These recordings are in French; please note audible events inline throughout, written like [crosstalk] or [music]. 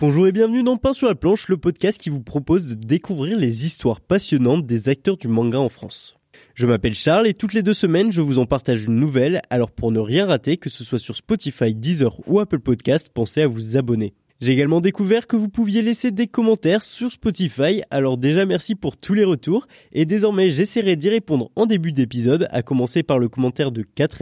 Bonjour et bienvenue dans Pain sur la planche, le podcast qui vous propose de découvrir les histoires passionnantes des acteurs du manga en France. Je m'appelle Charles et toutes les deux semaines je vous en partage une nouvelle, alors pour ne rien rater, que ce soit sur Spotify, Deezer ou Apple Podcast, pensez à vous abonner. J'ai également découvert que vous pouviez laisser des commentaires sur Spotify, alors déjà merci pour tous les retours, et désormais j'essaierai d'y répondre en début d'épisode, à commencer par le commentaire de 4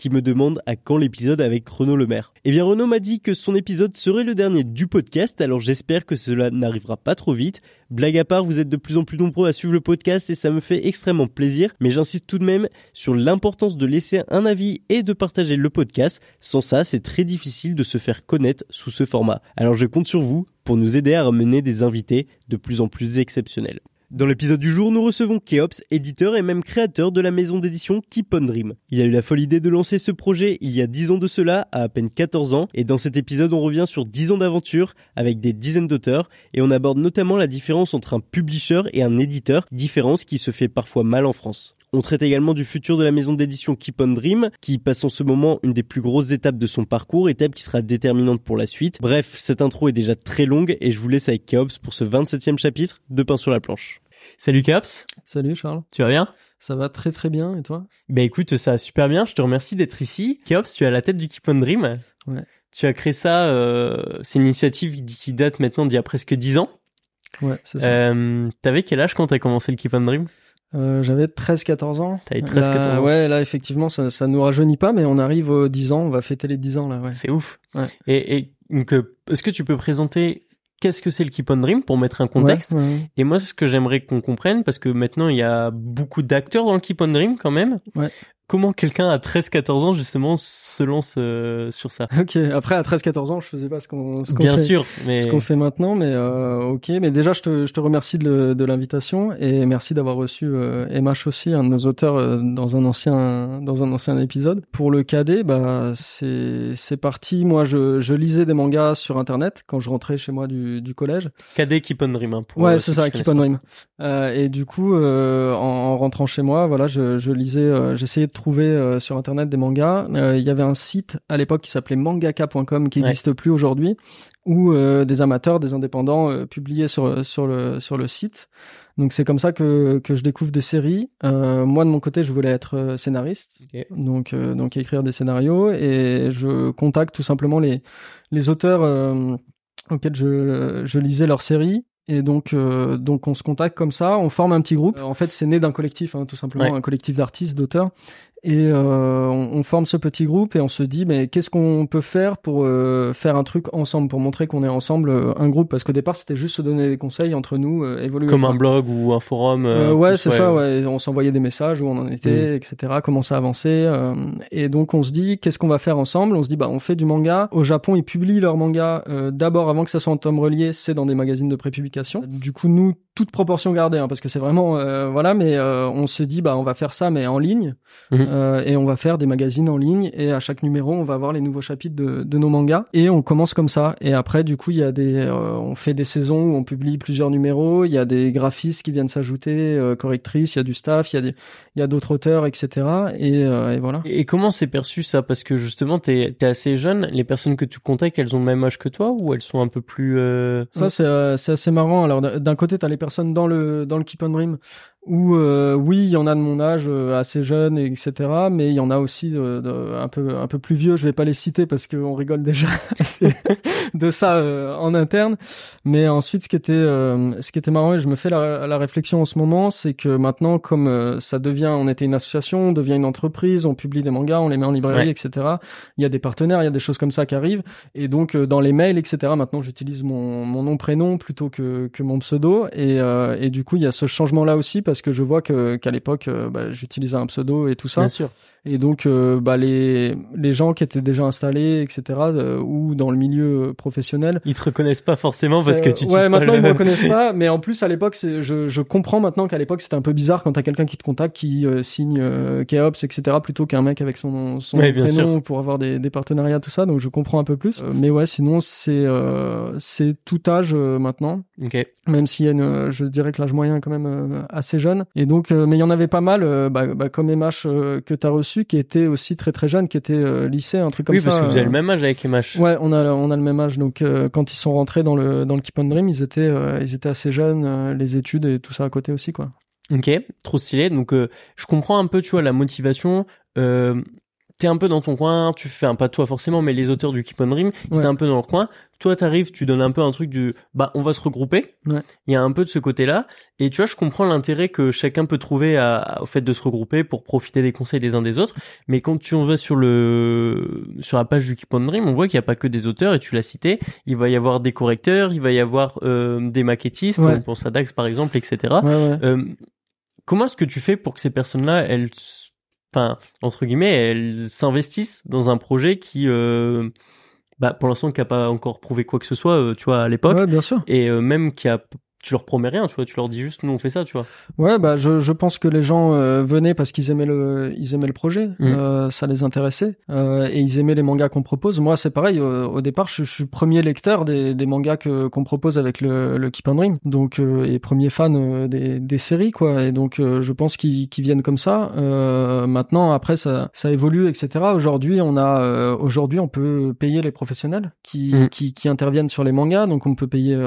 qui me demande à quand l'épisode avec Renaud Lemaire. Eh bien Renaud m'a dit que son épisode serait le dernier du podcast, alors j'espère que cela n'arrivera pas trop vite. Blague à part, vous êtes de plus en plus nombreux à suivre le podcast et ça me fait extrêmement plaisir, mais j'insiste tout de même sur l'importance de laisser un avis et de partager le podcast. Sans ça, c'est très difficile de se faire connaître sous ce format. Alors je compte sur vous pour nous aider à ramener des invités de plus en plus exceptionnels. Dans l'épisode du jour, nous recevons Keops, éditeur et même créateur de la maison d'édition Keep on Dream. Il a eu la folle idée de lancer ce projet il y a 10 ans de cela, à à peine 14 ans, et dans cet épisode on revient sur 10 ans d'aventure avec des dizaines d'auteurs, et on aborde notamment la différence entre un publisher et un éditeur, différence qui se fait parfois mal en France. On traite également du futur de la maison d'édition Keep on Dream, qui passe en ce moment une des plus grosses étapes de son parcours, étape qui sera déterminante pour la suite. Bref, cette intro est déjà très longue et je vous laisse avec Keops pour ce 27e chapitre de Pain sur la planche. Salut Keops Salut Charles. Tu vas bien? Ça va très très bien et toi? Bah écoute, ça va super bien, je te remercie d'être ici. Keops, tu es à la tête du Keep on Dream. Ouais. Tu as créé ça, euh, c'est une initiative qui date maintenant d'il y a presque 10 ans. Ouais, c'est ça. Euh, T'avais quel âge quand t'as commencé le Keep on Dream? Euh, J'avais 13-14 ans. T'avais 13-14 Là, ans. Ouais, là effectivement, ça, ça nous rajeunit pas, mais on arrive aux 10 ans, on va fêter les 10 ans là, ouais. C'est ouf. Ouais. Et, et donc, euh, est-ce que tu peux présenter qu'est-ce que c'est le Keep on Dream pour mettre un contexte? Ouais, ouais. Et moi, ce que j'aimerais qu'on comprenne, parce que maintenant il y a beaucoup d'acteurs dans le Keep on Dream quand même. Ouais. Comment quelqu'un à 13-14 ans justement se lance euh, sur ça? Ok, après à 13-14 ans, je faisais pas ce qu'on ce qu'on Bien fait. sûr, mais Ce qu'on fait maintenant, mais euh, ok. Mais déjà, je te, je te remercie de, de l'invitation et merci d'avoir reçu euh, MH aussi, un de nos auteurs, euh, dans un ancien dans un ancien épisode. Pour le cadet, bah c'est c'est parti. Moi, je, je lisais des mangas sur internet quand je rentrais chez moi du, du collège. KD Keep on Dream. Hein, pour, euh, Ouais, ceux c'est ça, qui Keep on Dream. Euh, et du coup, euh, en, en rentrant chez moi, voilà, je, je lisais, euh, j'essayais de trouver euh, sur internet des mangas. Euh, Il y avait un site à l'époque qui s'appelait mangaka.com qui Ouais. n'existe plus aujourd'hui, où euh, des amateurs, des indépendants publiaient sur sur le sur le site. Donc c'est comme ça que que je découvre des séries. Moi de mon côté, je voulais être scénariste, donc donc écrire des scénarios et je contacte tout simplement les les auteurs auxquels je je lisais leurs séries et donc euh, donc on se contacte comme ça, on forme un petit groupe. Euh, en fait, c'est né d'un collectif, hein, tout simplement Ouais. un collectif d'artistes, d'auteurs. Et euh, on, on forme ce petit groupe et on se dit mais qu'est-ce qu'on peut faire pour euh, faire un truc ensemble pour montrer qu'on est ensemble euh, un groupe? Parce qu'au départ c'était juste se donner des conseils entre nous euh, évoluer Comme un blog ou un forum. euh, Euh, ouais, c'est ça, ouais. On s'envoyait des messages où on en était, etc. Comment ça avançait. euh, et donc on se dit, qu'est-ce qu'on va faire ensemble? On se dit, bah on fait du manga. Au Japon, ils publient leur manga euh, d'abord avant que ça soit en tome relié, c'est dans des magazines de prépublication. Du coup, nous, toute proportion gardée, hein, parce que c'est vraiment, euh, voilà, mais euh, on se dit, bah on va faire ça, mais en ligne, Mhm. Euh, et on va faire des magazines en ligne. Et à chaque numéro, on va avoir les nouveaux chapitres de, de nos mangas. Et on commence comme ça. Et après, du coup, il y a des, euh, on fait des saisons où on publie plusieurs numéros. Il y a des graphistes qui viennent s'ajouter, euh, correctrices, il y a du staff, il y a des, il y a d'autres auteurs, etc. Et, euh, et voilà. Et comment c'est perçu ça? Parce que justement, t'es es assez jeune. Les personnes que tu contactes, elles ont le même âge que toi ou elles sont un peu plus. euh, Ça, c'est euh, c'est assez marrant. Alors, d'un d'un côté, t'as les personnes dans le dans le Keep on Dream où, euh, oui, il y en a de mon âge, euh, assez jeunes, etc. Mais il y en a aussi de, de- un peu un peu plus vieux. Je vais pas les citer parce qu'on rigole déjà [laughs] assez de ça euh, en interne. Mais ensuite, ce qui était euh, ce qui était marrant, et je me fais la, la réflexion en ce moment, c'est que maintenant, comme euh, ça devient, on était une association, on devient une entreprise, on publie des mangas, on les met en librairie, Ouais. etc. Il y a des partenaires, il y a des choses comme ça qui arrivent. Et donc euh, dans les mails, etc. Maintenant, j'utilise mon, mon nom prénom plutôt que, que mon pseudo. Et, euh, et du coup, il y a ce changement là aussi parce que je vois que qu'à l'époque, bah, j'utilisais un pseudo et tout ça. Bien sûr. Et donc, euh, bah, les, les gens qui étaient déjà installés, etc., euh, ou dans le milieu professionnel. Ils te reconnaissent pas forcément parce que tu Ouais, maintenant ils me reconnaissent pas, [laughs] mais en plus à l'époque, je, je comprends maintenant qu'à l'époque c'était un peu bizarre quand t'as quelqu'un qui te contacte, qui euh, signe euh, Keops, etc., plutôt qu'un mec avec son, son prénom pour avoir des, des partenariats, tout ça. Donc je comprends un peu plus. mais ouais, sinon c'est c'est tout âge maintenant. Okay. Même s'il y a une, je dirais que l'âge moyen est quand même assez jeune. Et donc, mais il y en avait pas mal, bah, bah, comme MH que t'as reçu qui était aussi très très jeune, qui était euh, lycée, un truc comme ça. Oui, parce que vous avez le même âge avec MH. Ouais, on a on a le même âge. Donc euh, quand ils sont rentrés dans le dans le Keep on Dream, ils étaient euh, ils étaient assez jeunes, les études et tout ça à côté aussi quoi. Ok, trop stylé. Donc je comprends un peu, tu vois, la motivation t'es un peu dans ton coin, tu fais un pas toi forcément, mais les auteurs du Keep on Dream, ils étaient un peu dans leur coin. Toi, t'arrives, tu donnes un peu un truc du, bah, on va se regrouper. Il y a un peu de ce côté-là. Et tu vois, je comprends l'intérêt que chacun peut trouver à, au fait de se regrouper pour profiter des conseils des uns des autres. Mais quand tu en vas sur le, sur la page du Keep on Dream, on voit qu'il n'y a pas que des auteurs, et tu l'as cité. Il va y avoir des correcteurs, il va y avoir, euh, des maquettistes, on pense à Dax par exemple, etc. Euh, comment est-ce que tu fais pour que ces personnes-là, elles enfin entre guillemets, elles s'investissent dans un projet qui euh, bah, pour l'instant qui a pas encore prouvé quoi que ce soit, euh, tu vois, à l'époque. Ouais, bien sûr. Et euh, même qui a tu leur promets rien, tu vois, tu leur dis juste nous on fait ça, tu vois. Ouais, bah je, je pense que les gens euh, venaient parce qu'ils aimaient le ils aimaient le projet, mm. euh, ça les intéressait euh, et ils aimaient les mangas qu'on propose. Moi, c'est pareil. au départ, je, je, suis premier lecteur des, des mangas que qu'on propose avec le, le Keep on Dream, donc et premier fan des, des séries quoi. Et donc je pense qu'ils qu'ils viennent comme ça. maintenant, après ça ça évolue, etc. Aujourd'hui, on a aujourd'hui on peut payer les professionnels qui mm. qui qui interviennent sur les mangas, donc on peut payer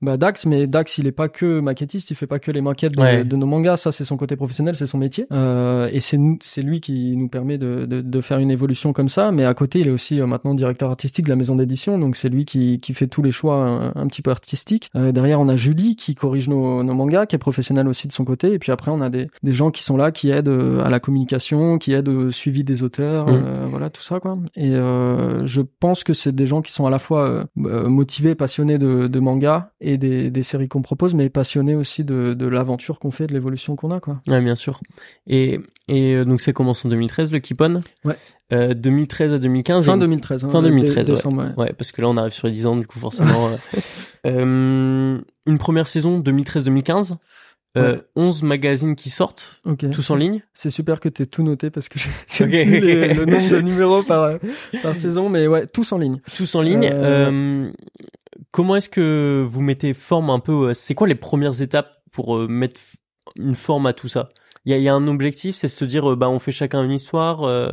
bah, Dax, mais Dax, il est pas que maquettiste, il fait pas que les maquettes de, nos mangas. Ça, c'est son côté professionnel, c'est son métier. Euh, et c'est c'est lui qui nous permet de, de, de, faire une évolution comme ça. Mais à côté, il est aussi euh, maintenant directeur artistique de la maison d'édition, donc c'est lui qui, qui fait tous les choix un, petit peu artistiques. Euh, derrière, on a Julie qui corrige nos, nos mangas, qui est professionnelle aussi de son côté. Et puis après, on a des, des gens qui sont là, qui aident à la communication, qui aident au suivi des auteurs, mmh. voilà tout ça quoi. Et je pense que c'est des gens qui sont à la fois motivés, passionnés de, de manga et des, des séries qu'on propose, mais passionné aussi de, de l'aventure qu'on fait, de l'évolution qu'on a, quoi. Ouais, bien sûr. Et, et euh, donc, c'est commencé en 2013, le Keep Ouais. Euh, 2013 à 2015. Fin 2013. Hein, fin 2013, ouais. ouais. parce que là, on arrive sur les 10 ans, du coup, forcément. Euh, [laughs] euh, une première saison, 2013-2015. Euh, 11 magazines qui sortent, tous en ligne. C'est super que tu tout noté parce que j'ai okay. le nombre de [laughs] numéros par, par saison, mais ouais, tous en ligne. Tous en ligne. Euh... euh comment est-ce que vous mettez forme un peu euh, C'est quoi les premières étapes pour euh, mettre une forme à tout ça? Il y a, un objectif, c'est se dire, euh, bah on fait chacun une histoire.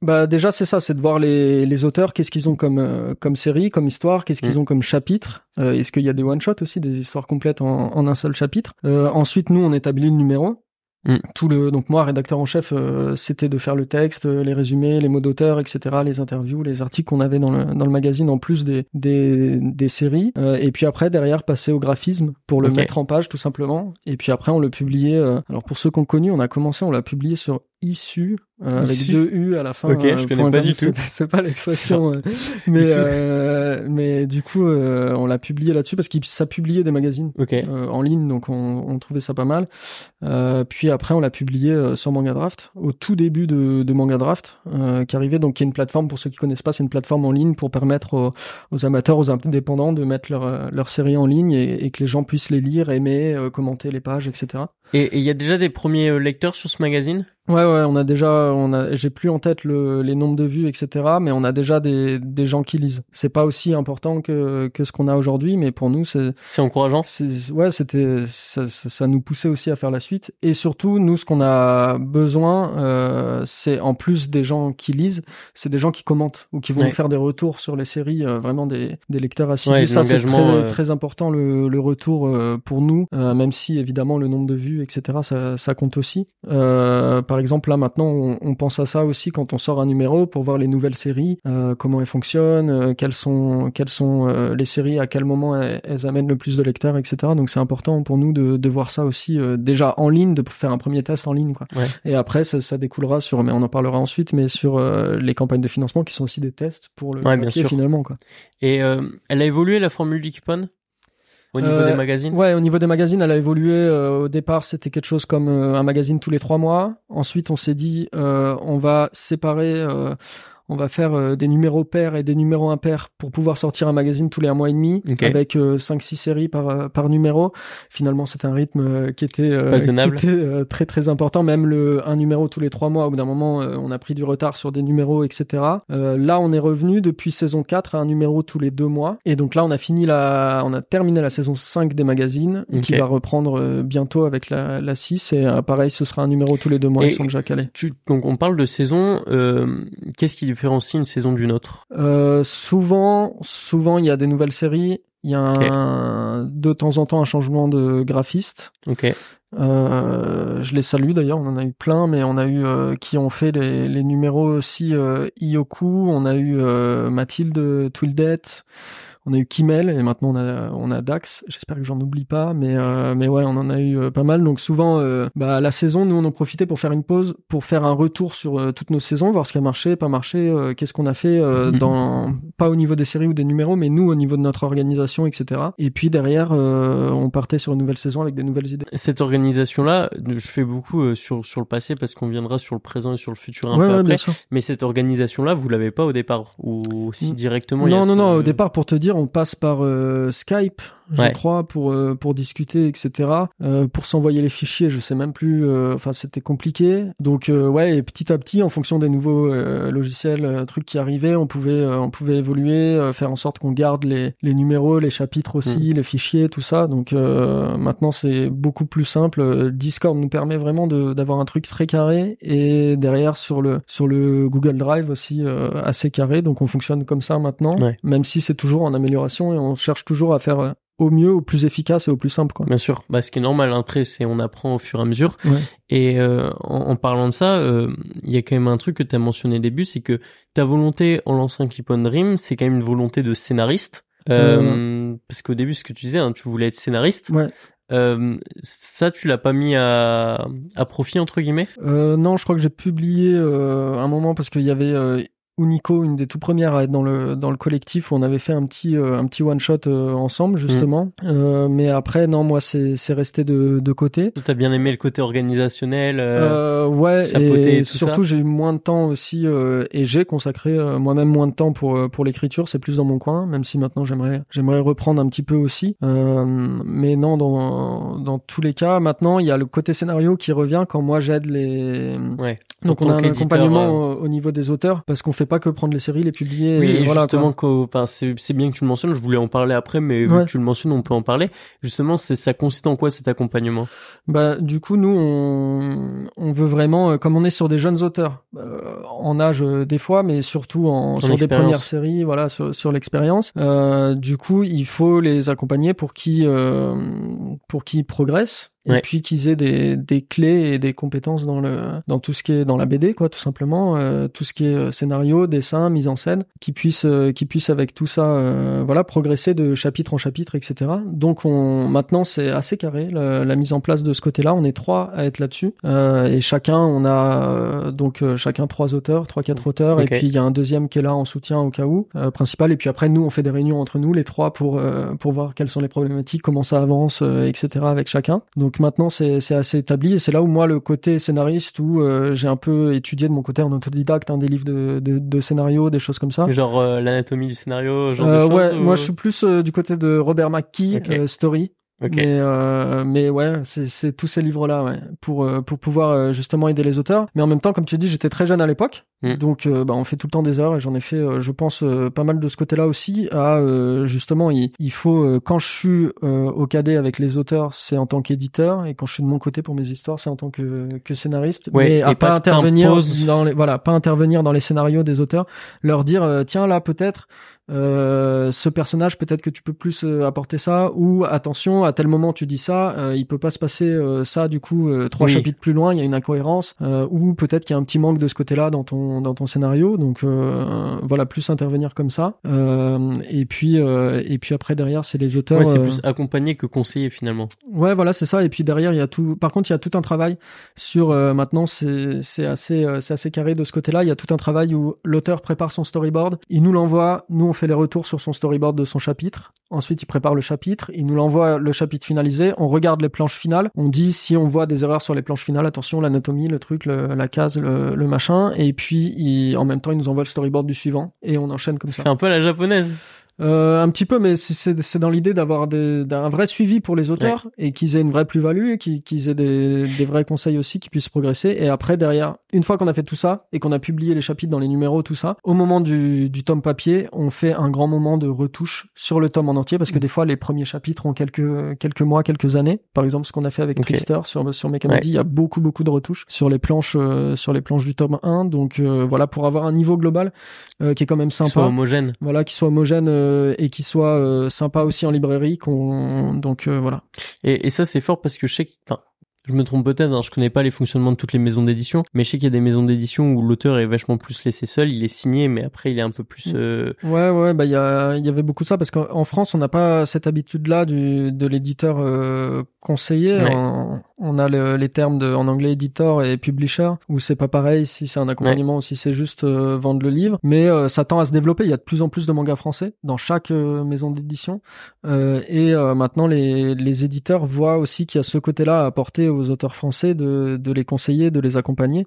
Bah déjà c'est ça, c'est de voir les, les auteurs, qu'est-ce qu'ils ont comme comme série, comme histoire, qu'est-ce qu'ils mm. ont comme chapitre. Est-ce qu'il y a des one shot aussi, des histoires complètes en, en un seul chapitre? ensuite nous on établit le numéro. Mm. Tout le donc moi rédacteur en chef euh, c'était de faire le texte, euh, les résumés, les mots d'auteur, etc., les interviews, les articles qu'on avait dans le dans le magazine en plus des des, des séries euh, et puis après derrière passer au graphisme pour le mettre en page tout simplement et puis après on le publiait alors pour ceux qu'on connu on a commencé on l'a publié sur Issu euh, avec deux U à la fin. Ok, je connais pas du tout. C'est pas l'expression, [laughs] euh, mais euh, mais du coup euh, on l'a publié là-dessus parce qu'il ça publiait des magazines en ligne, donc on, on, trouvait ça pas mal. puis après on l'a publié sur Manga Draft au tout début de, de Manga Draft qui arrivait, donc qui est une plateforme pour ceux qui connaissent pas, c'est une plateforme en ligne pour permettre aux, aux, amateurs, aux indépendants de mettre leur leur série en ligne et, et, que les gens puissent les lire, aimer, commenter les pages, etc. Et il y a déjà des premiers lecteurs sur ce magazine? Ouais, ouais, on a déjà, on a, j'ai plus en tête le, les nombres de vues, etc. Mais on a déjà des, des gens qui lisent. C'est pas aussi important que, que ce qu'on a aujourd'hui, mais pour nous, c'est. C'est encourageant. C'est, ouais, c'était, ça, ça, nous poussait aussi à faire la suite. Et surtout, nous, ce qu'on a besoin, euh, c'est en plus des gens qui lisent, c'est des gens qui commentent ou qui vont nous faire des retours sur les séries, euh, vraiment des, des lecteurs assidus. Ouais, ça, c'est très, euh, très important le, le retour euh, pour nous, même si évidemment le nombre de vues, etc. Ça, ça compte aussi. par par exemple, là maintenant, on, on, pense à ça aussi quand on sort un numéro pour voir les nouvelles séries, euh, comment elles fonctionnent, euh, quelles sont quelles sont euh, les séries, à quel moment elles, amènent le plus de lecteurs, etc. Donc c'est important pour nous de, de voir ça aussi euh, déjà en ligne, de faire un premier test en ligne, quoi. Ouais. Et après, ça, ça, découlera sur, mais on en parlera ensuite, mais sur les campagnes de financement qui sont aussi des tests pour le ouais, bien sûr. finalement, quoi. Et elle a évolué la formule du Au niveau des magazines Ouais, au niveau des magazines, elle a évolué. au départ, c'était quelque chose comme un magazine tous les trois mois. Ensuite, on s'est dit, on va séparer on va faire euh, des numéros pairs et des numéros impairs pour pouvoir sortir un magazine tous les un mois et demi avec 5-6 euh, séries par, euh, par numéro. Finalement, c'est un rythme qui était, qui était très très important. Même le un numéro tous les trois mois, au bout d'un moment, on a pris du retard sur des numéros, etc. là, on est revenu depuis saison 4 à un numéro tous les deux mois. Et donc là, on a fini la, on a terminé la saison 5 des magazines qui va reprendre bientôt avec la, la 6. Et pareil, ce sera un numéro tous les deux mois. ils sont déjà calés. Tu, donc on parle de saison. Qu'est-ce qui différencie une saison d'une autre euh, Souvent, souvent il y a des nouvelles séries. Il y a un, de temps en temps un changement de graphiste. Ok. Euh, je les salue d'ailleurs, on en a eu plein, mais on a eu euh, qui ont fait les, les numéros aussi Ioku, on a eu Mathilde Twildette, on a eu Kimmel et maintenant on a on a Dax. J'espère que j'en oublie pas, mais euh, mais ouais, on en a eu euh, pas mal. Donc souvent, euh, bah la saison, nous on en profitait pour faire une pause, pour faire un retour sur toutes nos saisons, voir ce qui a marché, pas marché, qu'est-ce qu'on a fait mhm. dans pas au niveau des séries ou des numéros, mais nous au niveau de notre organisation, etc. Et puis derrière, on partait sur une nouvelle saison avec des nouvelles idées. Cette organisation là, je fais beaucoup sur sur le passé parce qu'on viendra sur le présent et sur le futur un peu après. Mais cette organisation là, vous l'avez pas au départ ou si directement Non non non, au départ pour te dire on passe par euh, Skype je crois, pour euh, pour discuter, etc. Euh, pour s'envoyer les fichiers, je sais même plus. Euh, enfin, c'était compliqué. Donc ouais, et petit à petit, en fonction des nouveaux logiciels, trucs qui arrivaient, on pouvait on pouvait évoluer, faire en sorte qu'on garde les les numéros, les chapitres aussi, mm. les fichiers, tout ça. Donc maintenant, c'est beaucoup plus simple. Discord nous permet vraiment de d'avoir un truc très carré et derrière sur le sur le Google Drive aussi assez carré. Donc on fonctionne comme ça maintenant, même si c'est toujours en amélioration et on cherche toujours à faire au mieux, au plus efficace et au plus simple. Quoi. Bien sûr, bah, ce qui est normal. Hein. Après, c'est on apprend au fur et à mesure. Et euh, en, parlant de ça, euh, il y a quand même un truc que tu as mentionné au début, c'est que ta volonté en lançant Keep on Dream, c'est quand même une volonté de scénariste. Euh, parce qu'au début, ce que tu disais, hein, tu voulais être scénariste. Ouais. Euh, ça, tu l'as pas mis à, à profit entre guillemets? Euh, Non, je crois que j'ai publié euh, un moment parce qu'il y avait Nico, une des tout premières à être dans le dans le collectif où on avait fait un petit euh, un petit one shot euh, ensemble justement. Mm. Euh, mais après non, moi c'est c'est resté de de côté. T'as bien aimé le côté organisationnel. ouais. Et, surtout j'ai eu moins de temps aussi et j'ai consacré moi-même moins de temps pour pour l'écriture. C'est plus dans mon coin, même si maintenant j'aimerais j'aimerais reprendre un petit peu aussi. mais non, dans dans tous les cas, maintenant il y a le côté scénario qui revient quand moi j'aide les. Ouais. Donc on a un accompagnement au niveau des auteurs parce qu'on fait pas que prendre les séries, les publier. Oui, et voilà, justement, c'est bien que tu le mentionnes. Je voulais en parler après, mais vu que tu le mentionnes, on peut en parler. Justement, c'est ça consiste en quoi cet accompagnement? Bah, du coup, nous, on, on veut vraiment, euh, comme on est sur des jeunes auteurs, euh, en âge euh, des fois, mais surtout en, sur des premières séries, voilà, sur, sur l'expérience. Euh, du coup, il faut les accompagner pour qu'ils pour qu'ils progressent et puis qu'ils aient des, des clés et des compétences dans le dans tout ce qui est dans la BD quoi tout simplement. Euh, tout ce qui est euh, scénario dessin mise en scène qui puissent euh, qui puissent avec tout ça euh, voilà progresser de chapitre en chapitre etc donc on maintenant c'est assez carré la, la, mise en place de ce côté là on est trois à être là-dessus. Et chacun on a donc chacun trois auteurs trois quatre auteurs. Et puis il y a un deuxième qui est là en soutien au cas où principal. Et puis après nous on fait des réunions entre nous les trois pour pour voir quelles sont les problématiques comment ça avance etc avec chacun. Donc maintenant c'est assez établi et c'est là où moi le côté scénariste où euh, j'ai un peu étudié de mon côté en autodidacte hein, des livres de, de, de scénario, des choses comme ça. Genre euh, l'anatomie du scénario, genre de euh, choses, Ouais, moi je suis plus du côté de Robert McKee, Story. Mais, euh, mais ouais, c'est tous ces livres-là, ouais, pour euh, pour pouvoir euh, justement aider les auteurs. Mais en même temps, comme tu dis, j'étais très jeune à l'époque, mm. donc euh, bah, on fait tout le temps des heures et j'en ai fait, je pense, pas mal de ce côté-là aussi. À justement, il, il faut quand je suis au cadet avec les auteurs, c'est en tant qu'éditeur, et quand je suis de mon côté pour mes histoires, c'est en tant que que scénariste. Ouais, mais à pas, intervenir dans les voilà, pas intervenir dans les scénarios des auteurs, leur dire tiens là peut-être euh, ce personnage peut-être que tu peux plus euh, apporter ça ou attention à tel moment tu dis ça euh, il peut pas se passer ça du coup trois chapitres plus loin il y a une incohérence ou peut-être qu'il y a un petit manque de ce côté-là dans ton dans ton scénario. Donc voilà plus intervenir comme ça. Et puis et puis après derrière c'est les auteurs ouais, c'est plus accompagner que conseiller finalement. Ouais voilà c'est ça. Et puis derrière il y a tout par contre il y a tout un travail sur maintenant c'est c'est assez c'est assez carré de ce côté-là. Il y a tout un travail où l'auteur prépare son storyboard il nous l'envoie nous on fait les retours sur son storyboard de son chapitre. Ensuite, il prépare le chapitre, il nous l'envoie le chapitre finalisé, on regarde les planches finales, on dit si on voit des erreurs sur les planches finales, attention, l'anatomie, le truc, la case, le, machin, et puis en même temps, il nous envoie le storyboard du suivant, et on enchaîne comme ça. C'est un peu la japonaise. Euh, un petit peu, mais c'est dans l'idée d'avoir un vrai suivi pour les auteurs et qu'ils aient une vraie plus-value et qu'ils aient des, des, vrais conseils aussi qui puissent progresser. Et après, derrière, une fois qu'on a fait tout ça et qu'on a publié les chapitres dans les numéros, tout ça, au moment du, du tome papier, on fait un grand moment de retouche sur le tome en entier parce que mm. des fois, les premiers chapitres ont quelques, quelques mois, quelques années. Par exemple, ce qu'on a fait avec Trister sur, sur Mechamedi, il y a beaucoup, beaucoup de retouches sur les planches, euh, sur les planches du tome 1. Donc, euh, voilà, pour avoir un niveau global qui est quand même sympa. Qui soit homogène. Voilà, qui soit homogène euh, et qui soit euh, sympa aussi en librairie. Qu'on donc euh, voilà. Et, et ça c'est fort parce que je sais je me trompe peut-être, hein, je connais pas les fonctionnements de toutes les maisons d'édition, mais je sais qu'il y a des maisons d'édition où l'auteur est vachement plus laissé seul, il est signé, mais après il est un peu plus. Euh... Ouais, ouais, bah il y, a, y avait beaucoup de ça parce qu'en France on n'a pas cette habitude-là du de l'éditeur euh, conseiller. On, a les termes de, en anglais éditeur et publisher où c'est pas pareil si c'est un accompagnement ou si c'est juste euh, vendre le livre, mais euh, ça tend à se développer. Il y a de plus en plus de mangas français dans chaque euh, maison d'édition et maintenant les les éditeurs voient aussi qu'il y a ce côté-là à apporter aux auteurs français de, de les conseiller, de les accompagner.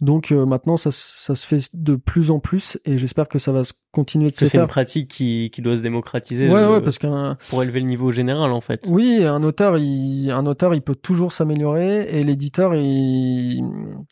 Donc euh, maintenant, ça, ça, se fait de plus en plus et j'espère que ça va se continuer de se faire. C'est une pratique qui, qui doit se démocratiser. Ouais, ouais, parce pour élever le niveau général en fait. Oui, un auteur, il, un auteur, il peut toujours s'améliorer et l'éditeur, il,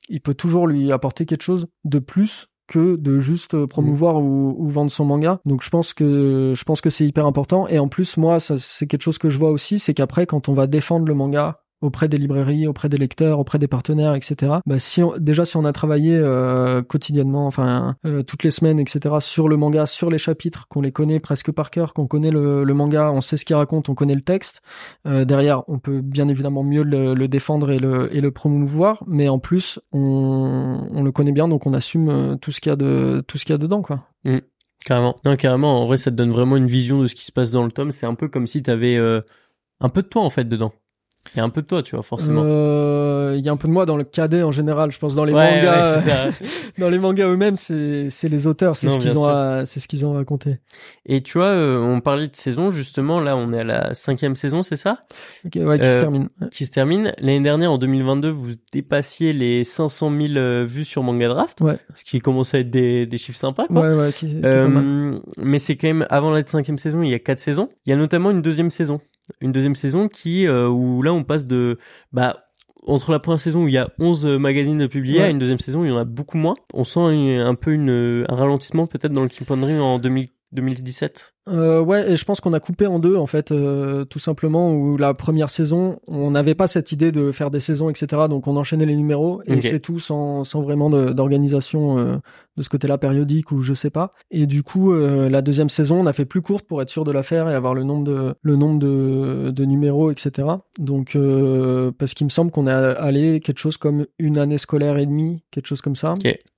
il peut toujours lui apporter quelque chose de plus que de juste promouvoir ou, ou, vendre son manga. Donc je pense que je pense que c'est hyper important. Et en plus, moi, c'est quelque chose que je vois aussi, c'est qu'après, quand on va défendre le manga auprès des librairies, auprès des lecteurs, auprès des partenaires, etc. Bah, si déjà si on a travaillé euh, quotidiennement, enfin euh, toutes les semaines, etc. sur le manga, sur les chapitres, qu'on les connaît presque par cœur, qu'on connaît le, manga, on sait ce qu'il raconte, on connaît le texte. Euh, derrière, on peut bien évidemment mieux le, défendre et le, promouvoir, mais en plus, on, le connaît bien, donc on assume tout ce qu'il y a de tout ce qu'il y a dedans, quoi. Mmh. Carrément. Carrément. En vrai, ça te donne vraiment une vision de ce qui se passe dans le tome. C'est un peu comme si tu avais un peu de toi en fait dedans. Il y a un peu de toi, tu vois, forcément. Euh, il y a un peu de moi dans le cadet en général. Je pense dans les mangas, [laughs] dans les mangas eux-mêmes, c'est c'est les auteurs, c'est ce qu'ils ont, c'est ce qu'ils ont raconté. Et tu vois, euh, on parlait de saison justement. Là, on est à la cinquième saison, c'est ça? Okay, Ouais, qui se euh, termine. Qui se termine. L'année dernière, en 2022, vous dépassiez les 500 000 vues sur Manga Draft. Ouais. Ce qui commence à être des des chiffres sympas, quoi. Ouais, ouais. Qui, qui mais c'est quand même avant la cinquième saison, il y a quatre saisons. Il y a notamment une deuxième saison une deuxième saison qui euh, où là on passe de bah entre la première saison où il y a 11 magazines publiés à une deuxième saison où il y en a beaucoup moins. On sent un peu une, un ralentissement peut-être dans le Keep on en 2017 euh, ouais, et je pense qu'on a coupé en deux en fait, euh, tout simplement. Où la première saison, on n'avait pas cette idée de faire des saisons, etc. Donc on enchaînait les numéros et c'est tout sans, sans vraiment d'organisation euh, de ce côté-là périodique ou je sais pas. Et du coup, la deuxième saison, on a fait plus courte pour être sûr de la faire et avoir le nombre de le nombre de, de numéros, etc. Donc parce qu'il me semble qu'on est allé quelque chose comme une année scolaire et demie, quelque chose comme ça.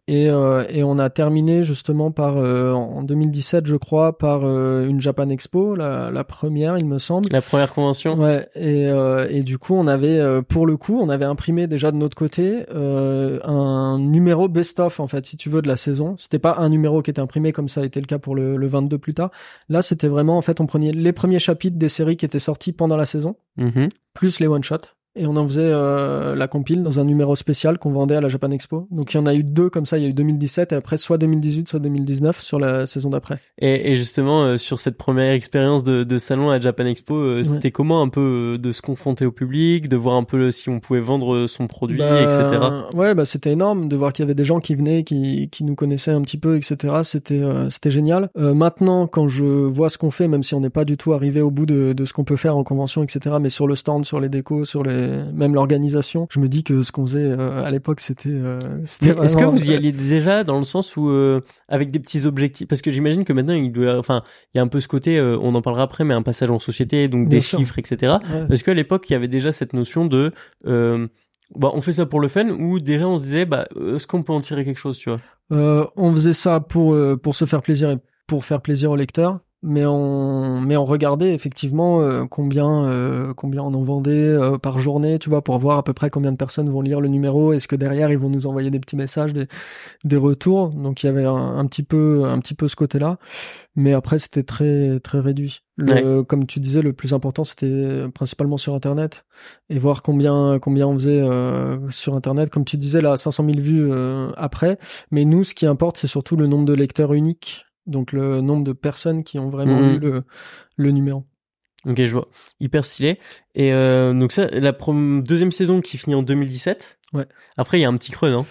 Et, et on a terminé justement par en 2017, je crois, par une Japan Expo, la, la, première, il me semble. La première convention. Ouais. Et, euh, et du coup, on avait, euh, pour le coup, on avait imprimé déjà de notre côté un numéro best-of en fait, si tu veux, de la saison. C'était pas un numéro qui était imprimé comme ça a été le cas pour le, le 22 plus tard. Là, c'était vraiment en fait, on prenait les premiers chapitres des séries qui étaient sortis pendant la saison, mm-hmm. plus les one shots et on en faisait euh, la compile dans un numéro spécial qu'on vendait à la Japan Expo. Donc il y en a eu deux comme ça, il y a eu 2017 et après soit 2018 soit 2019 sur la saison d'après. Et, et, justement euh, sur cette première expérience de, de, salon à Japan Expo, euh, c'était comment un peu de se confronter au public, de voir un peu si on pouvait vendre son produit, bah, etc. Ouais, bah c'était énorme de voir qu'il y avait des gens qui venaient, qui, qui nous connaissaient un petit peu, etc. C'était c'était génial. maintenant quand je vois ce qu'on fait, même si on n'est pas du tout arrivé au bout de, de ce qu'on peut faire en convention, etc. Mais sur le stand, sur les décos, sur les même l'organisation. Je me dis que ce qu'on faisait euh, à l'époque, c'était. Euh, Est-ce que vous y alliez déjà dans le sens où euh, avec des petits objectifs? Parce que j'imagine que maintenant il doit, enfin, il y a un peu ce côté, on en parlera après, mais un passage en société, donc des chiffres, etc. Est-ce qu'à l'époque il y avait déjà cette notion de bah, on fait ça pour le fun ou déjà on se disait bah est-ce qu'on peut en tirer quelque chose tu vois? Euh, on faisait ça pour pour se faire plaisir et pour faire plaisir aux lecteurs mais on mais on regardait effectivement euh, combien euh, combien on en vendait euh, par journée tu vois pour voir à peu près combien de personnes vont lire le numéro. Est-ce que derrière ils vont nous envoyer des petits messages des des retours? Donc il y avait un, petit peu un petit peu ce côté là mais après c'était très très réduit. Le, comme tu disais le plus important c'était principalement sur internet. Et voir combien combien on faisait sur internet. Comme tu disais là 500 000 vues après. Mais nous ce qui importe c'est surtout le nombre de lecteurs uniques donc le nombre de personnes qui ont vraiment lu le, le numéro. Ok, je vois. Hyper stylé. Et euh, donc ça, la deuxième saison qui finit en 2017. Ouais. Après, il y a un petit creux, non?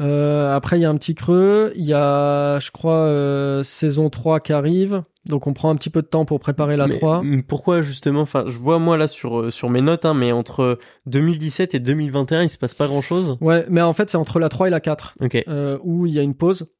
Euh, Après, il y a un petit creux. Il y a, je crois, euh, saison 3 qui arrive. Donc on prend un petit peu de temps pour préparer la 3. Pourquoi justement? Enfin, je vois moi là sur euh, sur mes notes, hein, mais entre 2017 et 2021, il se passe pas grand chose. Ouais, mais en fait c'est entre la 3 et la 4 Ok. euh, où il y a une pause.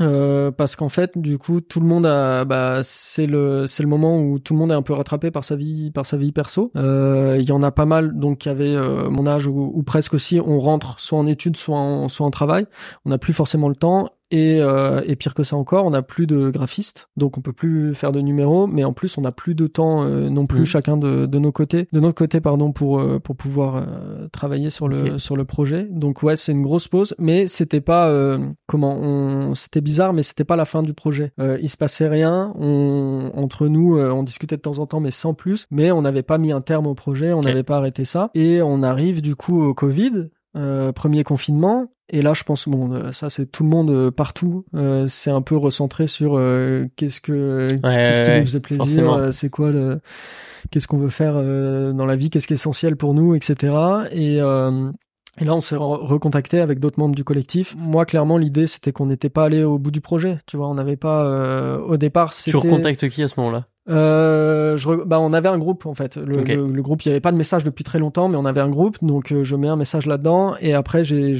Euh, parce qu'en fait, du coup, tout le monde a, bah, c'est le, c'est le moment où tout le monde est un peu rattrapé par sa vie, par sa vie perso. Euh, il y en a pas mal, donc qui avaient euh, mon âge ou, ou, presque aussi. On rentre soit en études, soit en, soit en travail. On n'a plus forcément le temps et, euh, et, pire que ça encore, on n'a plus de graphiste, donc on peut plus faire de numéros, mais en plus on n'a plus de temps euh, non plus mmh. chacun de, de, nos côtés, de notre côté pardon pour euh, pour pouvoir travailler sur le sur le projet. Donc ouais, c'est une grosse pause, mais c'était pas comment on c'était bizarre, mais c'était pas la fin du projet. il se passait rien, on entre nous on discutait de temps en temps, mais sans plus, mais on n'avait pas mis un terme au projet, on n'avait pas arrêté ça, et on arrive du coup au Covid. Euh, premier confinement. Et là, je pense, bon, euh, ça c'est tout le monde euh, partout. c'est un peu recentré sur qu'est-ce que qu'est-ce qui nous faisait plaisir, c'est quoi le, qu'est-ce qu'on veut faire dans la vie, qu'est-ce qui est essentiel pour nous, etc. Et et là, on s'est recontacté avec d'autres membres du collectif. Moi, clairement, l'idée, c'était qu'on n'était pas allé au bout du projet. Tu vois, on n'avait pas, au départ, Tu recontactes qui à ce moment-là? Euh, je, bah, on avait un groupe en fait. Le, le, groupe, il n'y avait pas de message depuis très longtemps, mais on avait un groupe, donc euh, je mets un message là-dedans. Et après, j'ai,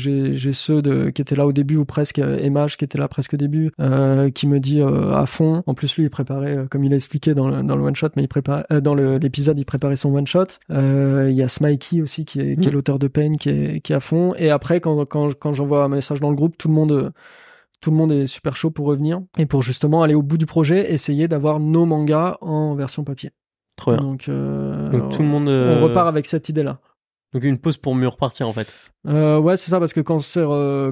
ceux de, qui étaient là au début ou presque, Emage qui était là presque au début, euh, qui me dit euh, à fond. En plus, lui, il préparait, euh, comme il a expliqué dans le, dans le one shot, mais il prépare dans l'épisode, il préparait son one shot. Il y a Smikey aussi qui est, qui est mm. l'auteur de Pain, qui est, qui est à fond. Et après, quand, quand, quand j'envoie un message dans le groupe, tout le monde tout le monde est super chaud pour revenir et pour justement aller au bout du projet, essayer d'avoir nos mangas en version papier. Trop bien. Donc, euh, Donc tout le monde. On repart avec cette idée-là. Donc une pause pour mieux repartir en fait. Euh, ouais, c'est ça parce que quand c'est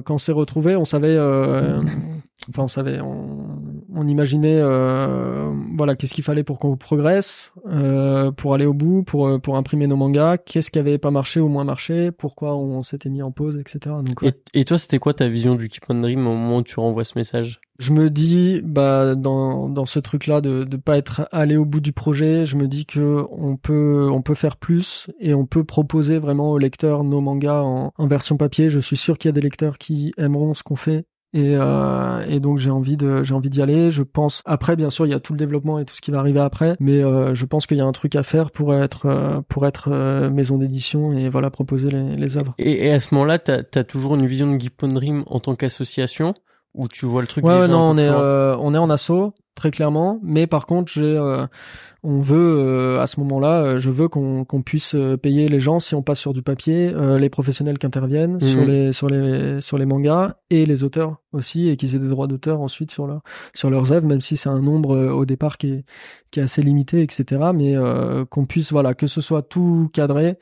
quand c'est retrouvé, on savait, euh, [laughs] enfin on savait, on, on imaginait, euh, voilà, qu'est-ce qu'il fallait pour qu'on progresse, euh, pour aller au bout, pour euh, pour imprimer nos mangas, qu'est-ce qui avait pas marché ou moins marché, pourquoi on s'était mis en pause, etc. Donc, et, et, toi, c'était quoi ta vision du Keep on Dream au moment où tu renvoies ce message? Je me dis, bah dans dans ce truc-là de de pas être allé au bout du projet, je me dis que on peut on peut faire plus et on peut proposer vraiment aux lecteurs nos mangas en en version papier. Je suis sûr qu'il y a des lecteurs qui aimeront ce qu'on fait et, euh, et, donc j'ai envie de j'ai envie d'y aller. Je pense après bien sûr il y a tout le développement et tout ce qui va arriver après mais euh, je pense qu'il y a un truc à faire pour être euh, pour être euh, maison d'édition et voilà proposer les, les œuvres. Et, et, à ce moment-là t'as as toujours une vision de Geek Dream en tant qu'association ou tu vois le truc ouais, non on est on est en asso très clairement mais par contre j'ai on veut euh, à ce moment-là, euh, je veux qu'on puisse euh, payer les gens si on passe sur du papier, les professionnels qui interviennent sur mhm. les sur les sur les mangas et les auteurs aussi et qu'ils aient des droits d'auteur ensuite sur leur sur leurs œuvres, même si c'est un nombre au départ qui est qui est assez limité, etc. Mais qu'on puisse voilà que ce soit tout cadré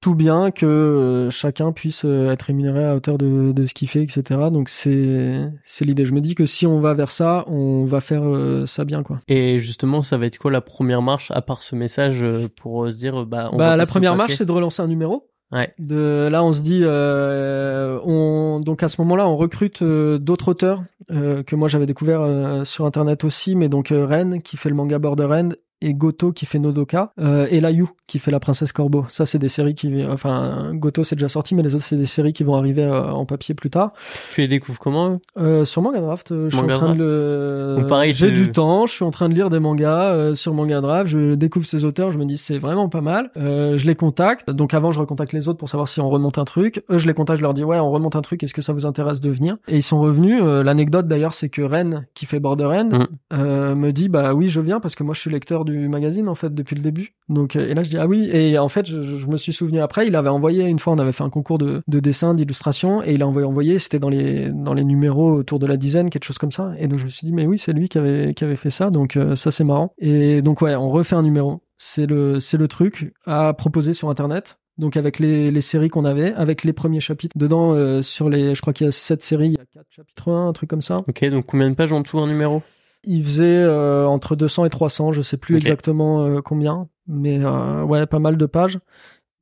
tout bien que euh, chacun puisse euh, être rémunéré à hauteur de, de ce qu'il fait, etc. Donc c'est l'idée. Je me dis que si on va vers ça, on va faire euh, ça bien, quoi. Et justement, ça va être quoi la première marche à part ce message pour se dire bah on bah la première marche c'est de relancer un numéro. Ouais. De là, on se dit, on donc à ce moment-là, on recrute d'autres auteurs que moi j'avais découvert sur internet aussi, mais donc Ren qui fait le manga Border End et Goto qui fait Nodoka euh, et Layu qui fait la princesse Corbeau. Ça c'est des séries qui enfin Goto c'est déjà sorti mais les autres c'est des séries qui vont arriver euh, en papier plus tard. Tu les découvres comment euh, sur Manga Draft, je suis en train de j'ai du temps, je suis en train de lire des mangas euh, sur Manga Draft, je découvre ces auteurs, je me dis c'est vraiment pas mal. Euh, je les contacte. Donc avant je recontacte les autres pour savoir si on remonte un truc. Eux je les contacte, je leur dis ouais, on remonte un truc, est-ce que ça vous intéresse de venir? Et ils sont revenus. l'anecdote d'ailleurs c'est que Ren qui fait Border End mm. me dit bah oui, je viens parce que moi je suis lecteur du magazine en fait depuis le début. Donc et là je dis ah oui et en fait je, me suis souvenu après il avait envoyé une fois on avait fait un concours de, de dessin d'illustration et il a envoyé envoyé c'était dans les dans les numéros autour de la dizaine quelque chose comme ça. Et donc je me suis dit mais oui c'est lui qui avait qui avait fait ça donc ça c'est marrant. Et donc ouais on refait un numéro. C'est le c'est le truc à proposer sur internet. Donc avec les, les séries qu'on avait, avec les premiers chapitres dedans, euh, sur les, je crois qu'il y a sept séries, il y a quatre chapitres, un, un truc comme ça. Ok, donc combien de pages en tout un numéro? Il faisait euh, entre 200 et 300, je sais plus exactement euh, combien, mais ouais, pas mal de pages.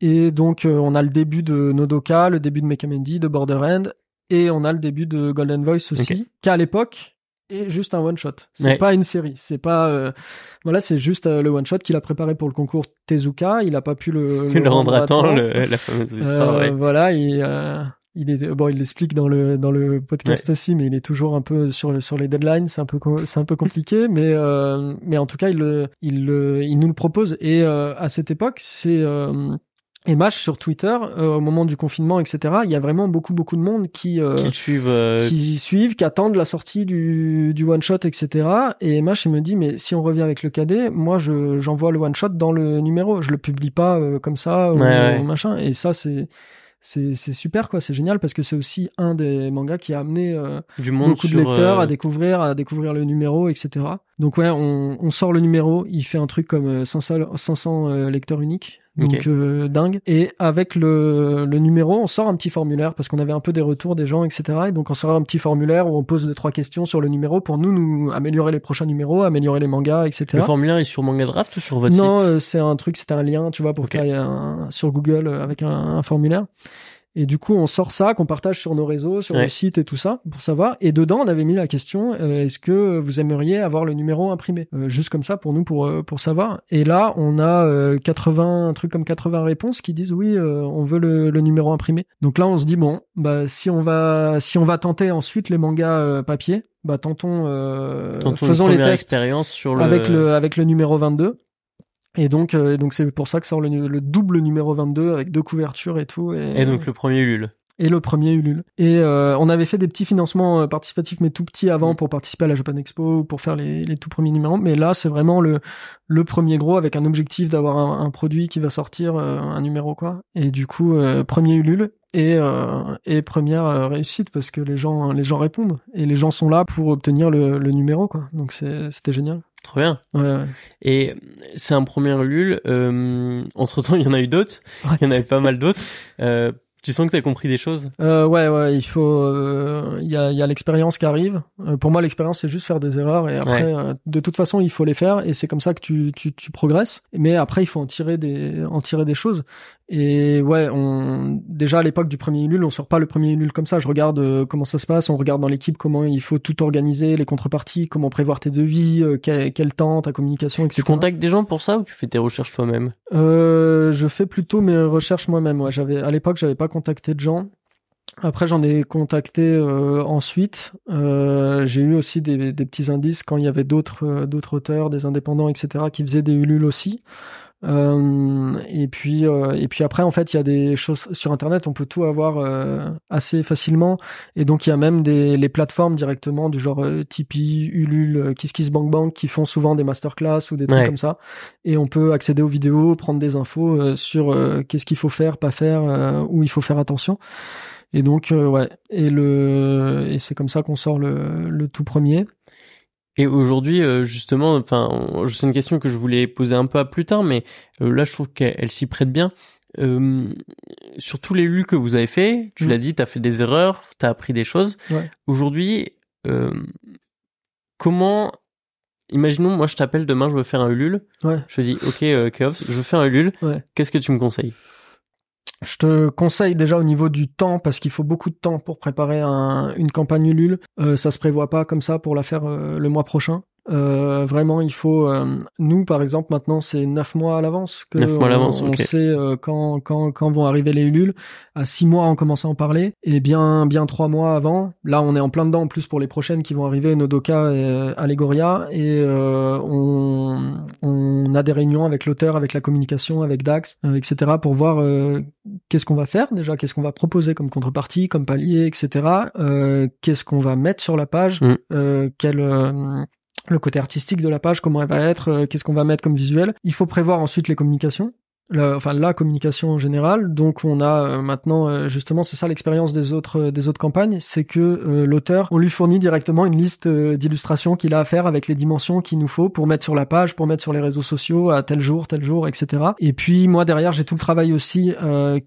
Et donc on a le début de Nodoka, le début de Mekamendi, de Border End, et on a le début de Golden Voice aussi, okay. qu'à l'époque et juste un one shot. C'est Ouais. pas une série. C'est pas euh, voilà, c'est juste euh, le one shot qu'il a préparé pour le concours Tezuka. Il a pas pu le, [laughs] Le rendre à temps, le- la fameuse histoire, Euh, ouais. Voilà, il, euh, il est bon, il l'explique dans le dans le podcast aussi, mais il est toujours un peu sur sur les deadlines. C'est un peu c'est un peu compliqué, [laughs] mais euh, mais en tout cas, il le il le il nous le propose. Et euh, à cette époque, c'est euh, Emash sur Twitter euh, au moment du confinement, etc. Il y a vraiment beaucoup beaucoup de monde qui euh, Qu'ils suivent. euh, qui suivent, qui attendent la sortie du, du one shot, etc. Et Mash il me dit mais si on revient avec le cadet, moi je j'envoie le one shot dans le numéro, je le publie pas euh, comme ça ou, Ouais, ouais. ou machin. Et ça c'est c'est c'est super quoi, c'est génial parce que c'est aussi un des mangas qui a amené euh, du monde beaucoup de lecteurs euh, à découvrir à découvrir le numéro, etc. Donc ouais, on, on sort le numéro, il fait un truc comme euh, 500 500 euh, lecteurs uniques. Donc euh, dingue. Et avec le, le numéro, on sort un petit formulaire parce qu'on avait un peu des retours des gens, etc. Et donc on sort un petit formulaire où on pose deux trois questions sur le numéro pour nous nous améliorer les prochains numéros, améliorer les mangas, etc. Le formulaire est sur Manga Draft ou sur votre Non, site? euh, c'est un truc, c'était un lien, tu vois, pour Ok. qu'il y ait un, sur Google euh, avec un, un formulaire. Et du coup, on sort ça, qu'on partage sur nos réseaux, sur Ouais. le site et tout ça, pour savoir. Et dedans, on avait mis la question euh, est-ce que vous aimeriez avoir le numéro imprimé? Euh, Juste comme ça pour nous, pour euh, pour savoir. Et là, on a euh, 80, un truc comme 80 réponses qui disent oui, euh, on veut le, le numéro imprimé. Donc là, on se dit bon, bah si on va si on va tenter ensuite les mangas euh, papier, bah tentons, euh, une faisons les tests expérience sur le. avec le avec le numéro 22 et donc euh, donc c'est pour ça que sort le, le double numéro 22 avec deux couvertures et tout et, Et donc le premier Ulule. et le premier Ulule. Et euh, on avait fait des petits financements euh, participatifs mais tout petits avant Mm. pour participer à la Japan Expo pour faire les, les tout premiers numéros. Mais là c'est vraiment le le premier gros avec un objectif d'avoir un, un produit qui va sortir euh, un numéro quoi. Et du coup euh, premier Ulule et euh, et première réussite parce que les gens les gens répondent. Et les gens sont là pour obtenir le, le numéro quoi. Donc c'était génial Trop bien. ouais, ouais. Et c'est un premier Ulule. Euh, entre temps, [laughs] il y en a eu d'autres. Ouais. Il y en avait pas mal d'autres. Euh, tu sens que t'as compris des choses? Euh, ouais, ouais, il faut, euh, il y a, il y a l'expérience qui arrive. Euh, pour moi, l'expérience c'est juste faire des erreurs et après, euh, de toute façon, il faut les faire et c'est comme ça que tu, tu, tu progresses. Mais après, il faut en tirer des, en tirer des choses. Et ouais, on, déjà à l'époque du premier Ulule, on sort pas le premier Ulule comme ça. Je regarde euh, comment ça se passe, on regarde dans l'équipe comment il faut tout organiser, les contreparties, comment prévoir tes devis, euh, quel, quel temps, ta communication, etc. Tu contactes des gens pour ça ou tu fais tes recherches toi-même? Euh, je fais plutôt mes recherches moi-même. Ouais, j'avais à l'époque, j'avais pas contacté de gens. Après, j'en ai contacté euh, ensuite. Euh, j'ai eu aussi des, des petits indices quand il y avait d'autres d'autres auteurs, des indépendants, etc., qui faisaient des Ulule aussi. Euh, et puis euh, et puis après, en fait, il y a des choses sur Internet. On peut tout avoir euh, assez facilement. Et donc, il y a même des les plateformes directement du genre euh, Tipeee, Ulule, euh, KissKissBankBank qui font souvent des masterclass ou des trucs Ouais. comme ça et on peut accéder aux vidéos, prendre des infos sur qu'est-ce qu'il faut faire, pas faire, où il faut faire attention. Et donc ouais, et le et c'est comme ça qu'on sort le, le tout premier. Et aujourd'hui, euh, justement, enfin, c'est une question que je voulais poser un peu à plus tard, mais euh, là, je trouve qu'elle elle s'y prête bien. Euh, sur tous les lus que vous avez fait, tu Mm. l'as dit, t'as fait des erreurs, t'as appris des choses. Ouais. Aujourd'hui, euh, comment, imaginons, moi, je t'appelle demain, je veux faire un Ulule. Ouais. Je te dis, ok, euh, Chaos, je veux faire un Ulule. Ouais. Qu'est-ce que tu me conseilles? Je te conseille déjà au niveau du temps parce qu'il faut beaucoup de temps pour préparer un, une campagne Ulule. Euh, ça se prévoit pas comme ça pour la faire euh, le mois prochain. Euh, vraiment, il faut. euh, nous, par exemple, maintenant, c'est neuf mois à l'avance que mois à on- l'avance, on, ok. sait euh, quand quand quand vont arriver les Ulules. À six mois, on commence à en parler et bien bien trois mois avant. Là, on est en plein dedans. En plus, pour les prochaines qui vont arriver, Nodoka et euh, Allegoria, et euh, on on a des réunions avec l'auteur, avec la communication, avec Dax, euh, etc. pour voir euh, qu'est-ce qu'on va faire déjà, qu'est-ce qu'on va proposer comme contrepartie, comme palier, etc. Euh, qu'est-ce qu'on va mettre sur la page, Mm. euh, quel euh, le côté artistique de la page, comment elle va être, qu'est-ce qu'on va mettre comme visuel. Il faut prévoir ensuite les communications la, enfin la communication en général. Donc on a euh, maintenant euh, justement c'est ça l'expérience des autres euh, des autres campagnes, c'est que l'auteur on lui fournit directement une liste d'illustrations qu'il a à faire avec les dimensions qu'il nous faut pour mettre sur la page, pour mettre sur les réseaux sociaux à tel jour, tel jour, etc. Et puis moi derrière j'ai tout le travail aussi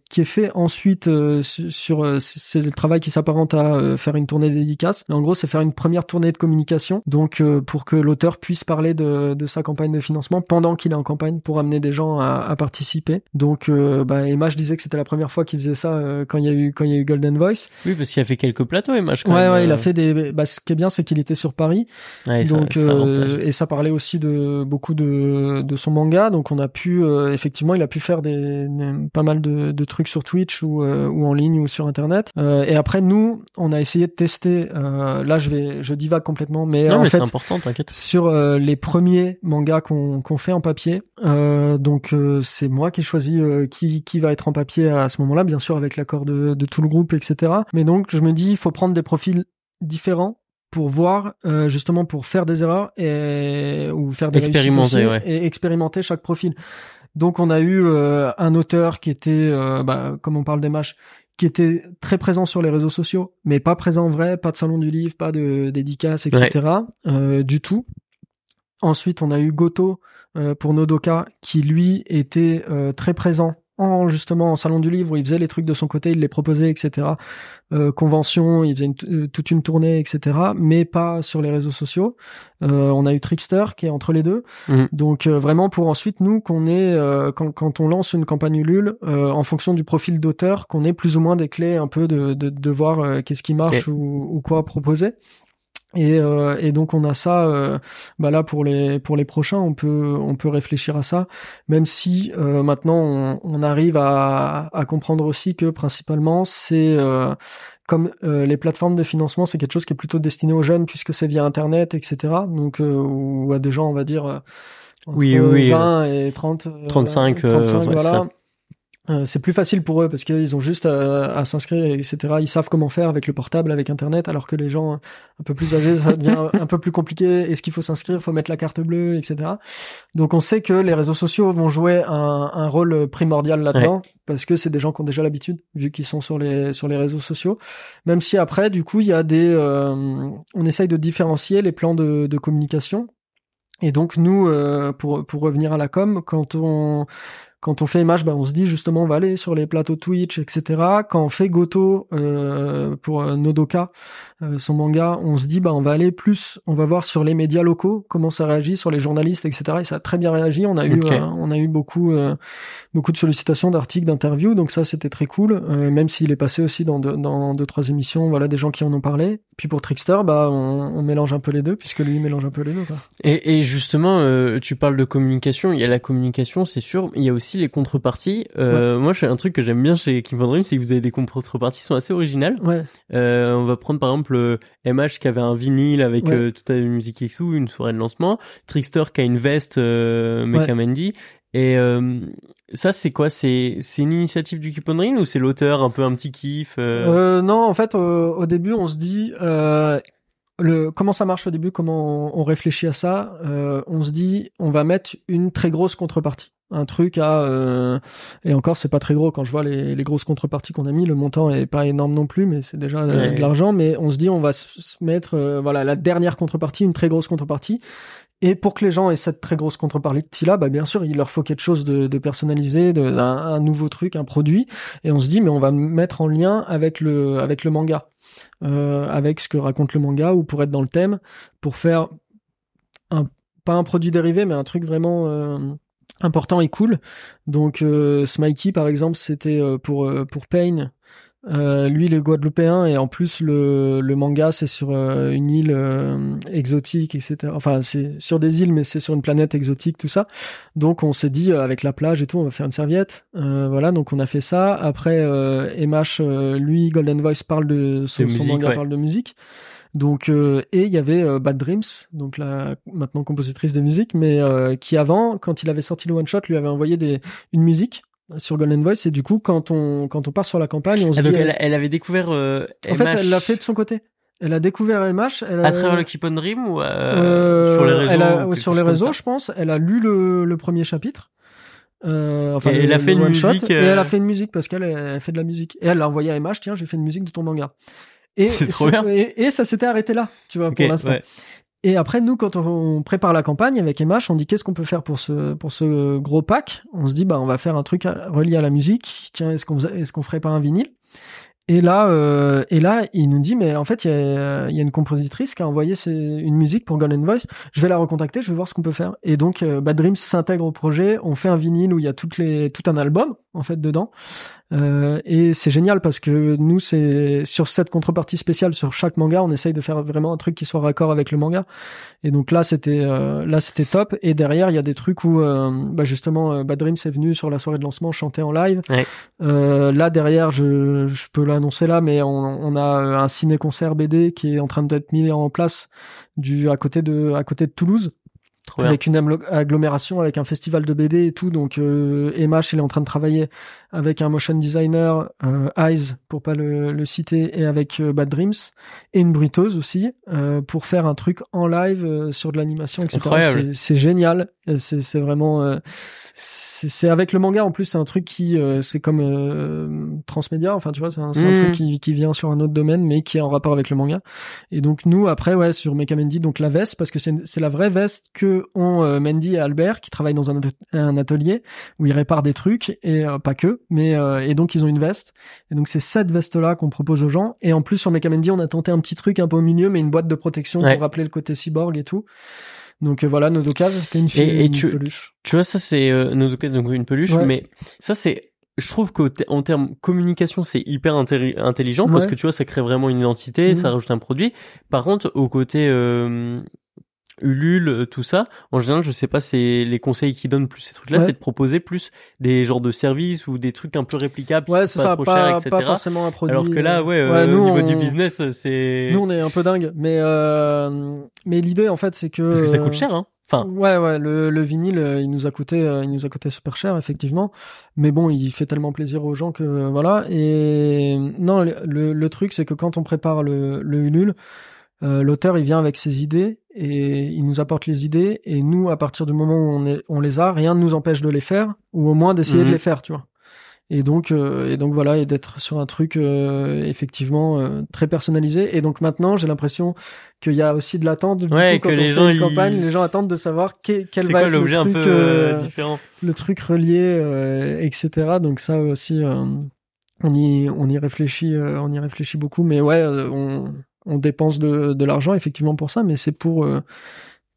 qui est fait ensuite sur c'est le travail qui s'apparente à faire une tournée dédicace. Mais en gros c'est faire une première tournée de communication donc pour que l'auteur puisse parler de, de sa campagne de financement pendant qu'il est en campagne pour amener des gens à, à participer donc, euh, bah, Emma, je disais que c'était la première fois qu'il faisait ça euh, quand il y a eu quand il y a eu Golden Voice. Oui, parce qu'il a fait quelques plateaux, Emma. Quand ouais, ouais, il a euh. fait des. Bah, ce qui est bien, c'est qu'il était sur Paris. donc, ça, et ça parlait aussi de beaucoup de de son manga. Donc, on a pu effectivement, il a pu faire des, pas mal de, de, trucs sur Twitch ou ou en ligne ou sur Internet. et après, nous, on a essayé de tester. là, je vais, je divague complètement, mais non, en mais fait, c'est important, t'inquiète. Sur les premiers mangas qu'on qu'on fait en papier, donc c'est moi qui choisis euh, qui, qui va être en papier à ce moment-là, bien sûr avec l'accord de, de tout le groupe, etc. Mais donc je me dis, il faut prendre des profils différents pour voir euh, justement pour faire des erreurs et ou faire des expérimenter et expérimenter chaque profil. Donc on a eu euh, un auteur qui était, bah, comme on parle des matchs, qui était très présent sur les réseaux sociaux, mais pas présent en vrai, pas de salon du livre, pas de dédicace, etc. du tout. Ensuite, on a eu Goto euh, pour Nodoka, qui lui était euh, très présent en justement en salon du livre où il faisait les trucs de son côté, il les proposait, etc. Euh, convention, il faisait euh, toute une tournée, etc. Mais pas sur les réseaux sociaux. on a eu Trickster qui est entre les deux. Mhm. Donc vraiment pour ensuite nous qu'on ait quand, quand on lance une campagne Ulule en fonction du profil d'auteur, qu'on ait plus ou moins des clés un peu de de, de voir qu'est-ce qui marche ou, ou, quoi proposer. Et, euh, et, donc on a ça euh, bah là pour les pour les prochains on peut on peut réfléchir à ça. Même si euh, maintenant on, on, arrive à, à comprendre aussi que principalement c'est euh, comme euh, les plateformes de financement c'est quelque chose qui est plutôt destiné aux jeunes puisque c'est via internet etc donc ou à des gens on va dire entre oui, oui, 20 et 30 35, 35 voilà euh, c'est plus facile pour eux parce qu'ils ont juste à, s'inscrire, etc. Ils savent comment faire avec le portable, avec Internet, alors que les gens un peu plus âgés, ça devient [laughs] un peu plus compliqué. Est-ce qu'il faut s'inscrire, faut mettre la carte bleue, etc. Donc on sait que les réseaux sociaux vont jouer un, un rôle primordial là-dedans parce que c'est des gens qui ont déjà l'habitude vu qu'ils sont sur les sur les réseaux sociaux. Même si après, du coup, il y a des, euh, on essaye de différencier les plans de, de communication et donc nous, euh, pour pour revenir à la com, quand on quand on fait Image, bah, on se dit justement on va aller sur les plateaux Twitch, etc. Quand on fait Goto euh, pour euh, Nodoka, euh, son manga, on se dit bah on va aller plus, on va voir sur les médias locaux comment ça réagit, sur les journalistes, etc. Et ça a très bien réagi. On a eu, on a eu beaucoup, beaucoup de sollicitations d'articles, d'interviews, donc ça c'était très cool. même s'il est passé aussi dans deux, dans deux trois émissions, voilà des gens qui en ont parlé. Puis pour Trickster, bah on, on mélange un peu les deux puisque lui mélange un peu les deux. Quoi. Et, et justement, tu parles de communication. Il y a la communication, c'est sûr. Il y a aussi les contreparties. Euh, Moi, un truc que j'aime bien chez Kim Dream, c'est que vous avez des contreparties qui sont assez originales. Ouais. Euh, on va prendre par exemple MH euh, qui avait un vinyle avec euh, toute la musique et tout, une soirée de lancement. Trickster qui a une veste euh, Mecha Mandy. Et euh, ça, c'est quoi? C'est c'est une initiative du Keep on Dream ou c'est l'auteur un peu un petit kiff euh... Non, en fait, au début, on se dit le, comment ça marche au début, comment on, on réfléchit à ça, on se dit on va mettre une très grosse contrepartie un truc à euh, et encore c'est pas très gros. Quand je vois les, les grosses contreparties qu'on a mis le montant est pas énorme non plus mais c'est déjà de l'argent. Mais on se dit on va se mettre euh, voilà la dernière contrepartie une très grosse contrepartie. Et pour que les gens aient cette très grosse contrepartie là bah bien sûr il leur faut quelque chose de, de personnalisé de, un, nouveau truc un produit. Et on se dit mais on va mettre en lien avec le avec le manga. Euh, avec ce que raconte le manga ou pour être dans le thème pour faire un pas un produit dérivé mais un truc vraiment euh, important et cool. Donc euh, Smikey par exemple c'était euh, pour euh, pour Pain. Euh, lui, il est guadeloupéen et en plus le, le manga c'est sur euh, une île exotique, etc. Enfin, c'est sur des îles, mais c'est sur une planète exotique, tout ça. Donc, on s'est dit avec la plage et tout, on va faire une serviette. voilà, donc on a fait ça. Après, Emash, lui, Golden Voice parle de son, son manga parle de musique. Donc euh, et il y avait euh, Bad Dreams, donc la maintenant compositrice de musique, mais euh, qui avant, quand il avait sorti le one shot, lui avait envoyé des une musique sur Golden Voice et du coup quand on quand on part sur la campagne, on se ah, dit donc elle, elle, avait découvert. en fait, elle l'a fait de son côté. Elle a découvert MH. Elle à travers le Keep on Dream ou euh, sur les réseaux elle a, Sur les réseaux, je pense. Elle a lu le, le premier chapitre. Euh, enfin, et elle a fait une musique. Et elle a fait une musique parce qu'elle elle fait de la musique. Et elle l'a envoyé à MH. Tiens, j'ai fait une musique de ton manga. Et, trop bien. Et, ça s'était arrêté là, tu vois, pour l'instant. Et après, nous, quand on, prépare la campagne avec MH, on dit qu'est-ce qu'on peut faire pour ce pour ce gros pack? On se dit bah on va faire un truc relié à la musique. Tiens, est-ce qu'on est-ce qu'on ferait pas un vinyle? Et là, euh, et là, il nous dit, mais en fait, il y a, y a, une compositrice qui a envoyé une musique pour Golden Voice. Je vais la recontacter, je vais voir ce qu'on peut faire. Et donc, euh, Bad Dreams s'intègre au projet. On fait un vinyle où il y a toutes les, tout un album en fait dedans. Euh, et c'est génial parce que nous, c'est sur cette contrepartie spéciale sur chaque manga, on essaye de faire vraiment un truc qui soit raccord avec le manga. Et donc là, c'était euh, là, c'était top. Et derrière, il y a des trucs où, euh, bah justement, Bad Dreams est venu sur la soirée de lancement chanter en live. là derrière, je, je peux l'annoncer là, mais on, on a un ciné-concert BD qui est en train d'être mis en place du à côté de à côté de Toulouse avec une agglomération, avec un festival de BD et tout. Donc euh, MH, il est en train de travailler avec un motion designer, euh, Eyes pour pas le, le citer, et avec euh, Bad Dreams et une bruiteuse aussi euh, pour faire un truc en live euh, sur de l'animation, etc. C'est génial. C'est vraiment c'est avec le manga en plus c'est un truc qui c'est comme transmédia enfin tu vois c'est un, un, truc mm. qui, qui vient sur un autre domaine mais qui est en rapport avec le manga et donc nous après ouais sur Mekamendi donc la veste parce que c'est la vraie veste que ont Mendy et Albert qui travaillent dans un, un atelier où ils réparent des trucs et pas que mais euh, et donc ils ont une veste. Et donc c'est cette veste-là qu'on propose aux gens. Et en plus sur Mekamendi, on a tenté un petit truc un peu au milieu, mais une boîte de protection pour rappeler le côté cyborg et tout. Donc euh, voilà, Nodoka, c'était une, fille, une peluche. Tu vois, ça c'est euh, Nodoka, donc une peluche, mais ça c'est je trouve qu'en termes communication, c'est hyper intelligent parce que tu vois, ça crée vraiment une identité, ça mhm. rajoute un produit. Par contre, au côté euh, Ulule, euh, tout ça. En général, je sais pas, c'est les conseils qui donnent plus ces trucs-là, c'est de proposer plus des genres de services ou des trucs un peu réplicables, ouais, c'est ça, trop pas, cher, etc. Pas forcément un produit. Alors que là, ouais, euh, au niveau du business, c'est. Nous, on est un peu dingue, mais euh... mais l'idée en fait, c'est que. Parce que ça coûte cher, hein. Enfin. Ouais, ouais, le, le vinyle, euh, il nous a coûté, il nous a coûté super cher, effectivement. Mais bon, il fait tellement plaisir aux gens que voilà. Et non, le, le, truc, c'est que quand on prépare le, le Ulule, euh, l'auteur il vient avec ses idées et il nous apporte les idées. Et nous à partir du moment où on, est, on les a rien ne nous empêche de les faire ou au moins d'essayer de mhm. les faire tu vois. Et donc et donc voilà et d'être sur un truc euh, effectivement euh, très personnalisé. Et donc maintenant j'ai l'impression qu'il y a aussi de l'attente. Ouais, quand que on les fait gens, une campagne les gens attendent de savoir quel, va être l'objet un peu différent? le truc relié etc donc ça aussi on y on y réfléchit on y réfléchit beaucoup. Mais ouais on on dépense de, de l'argent effectivement pour ça, mais c'est pour euh,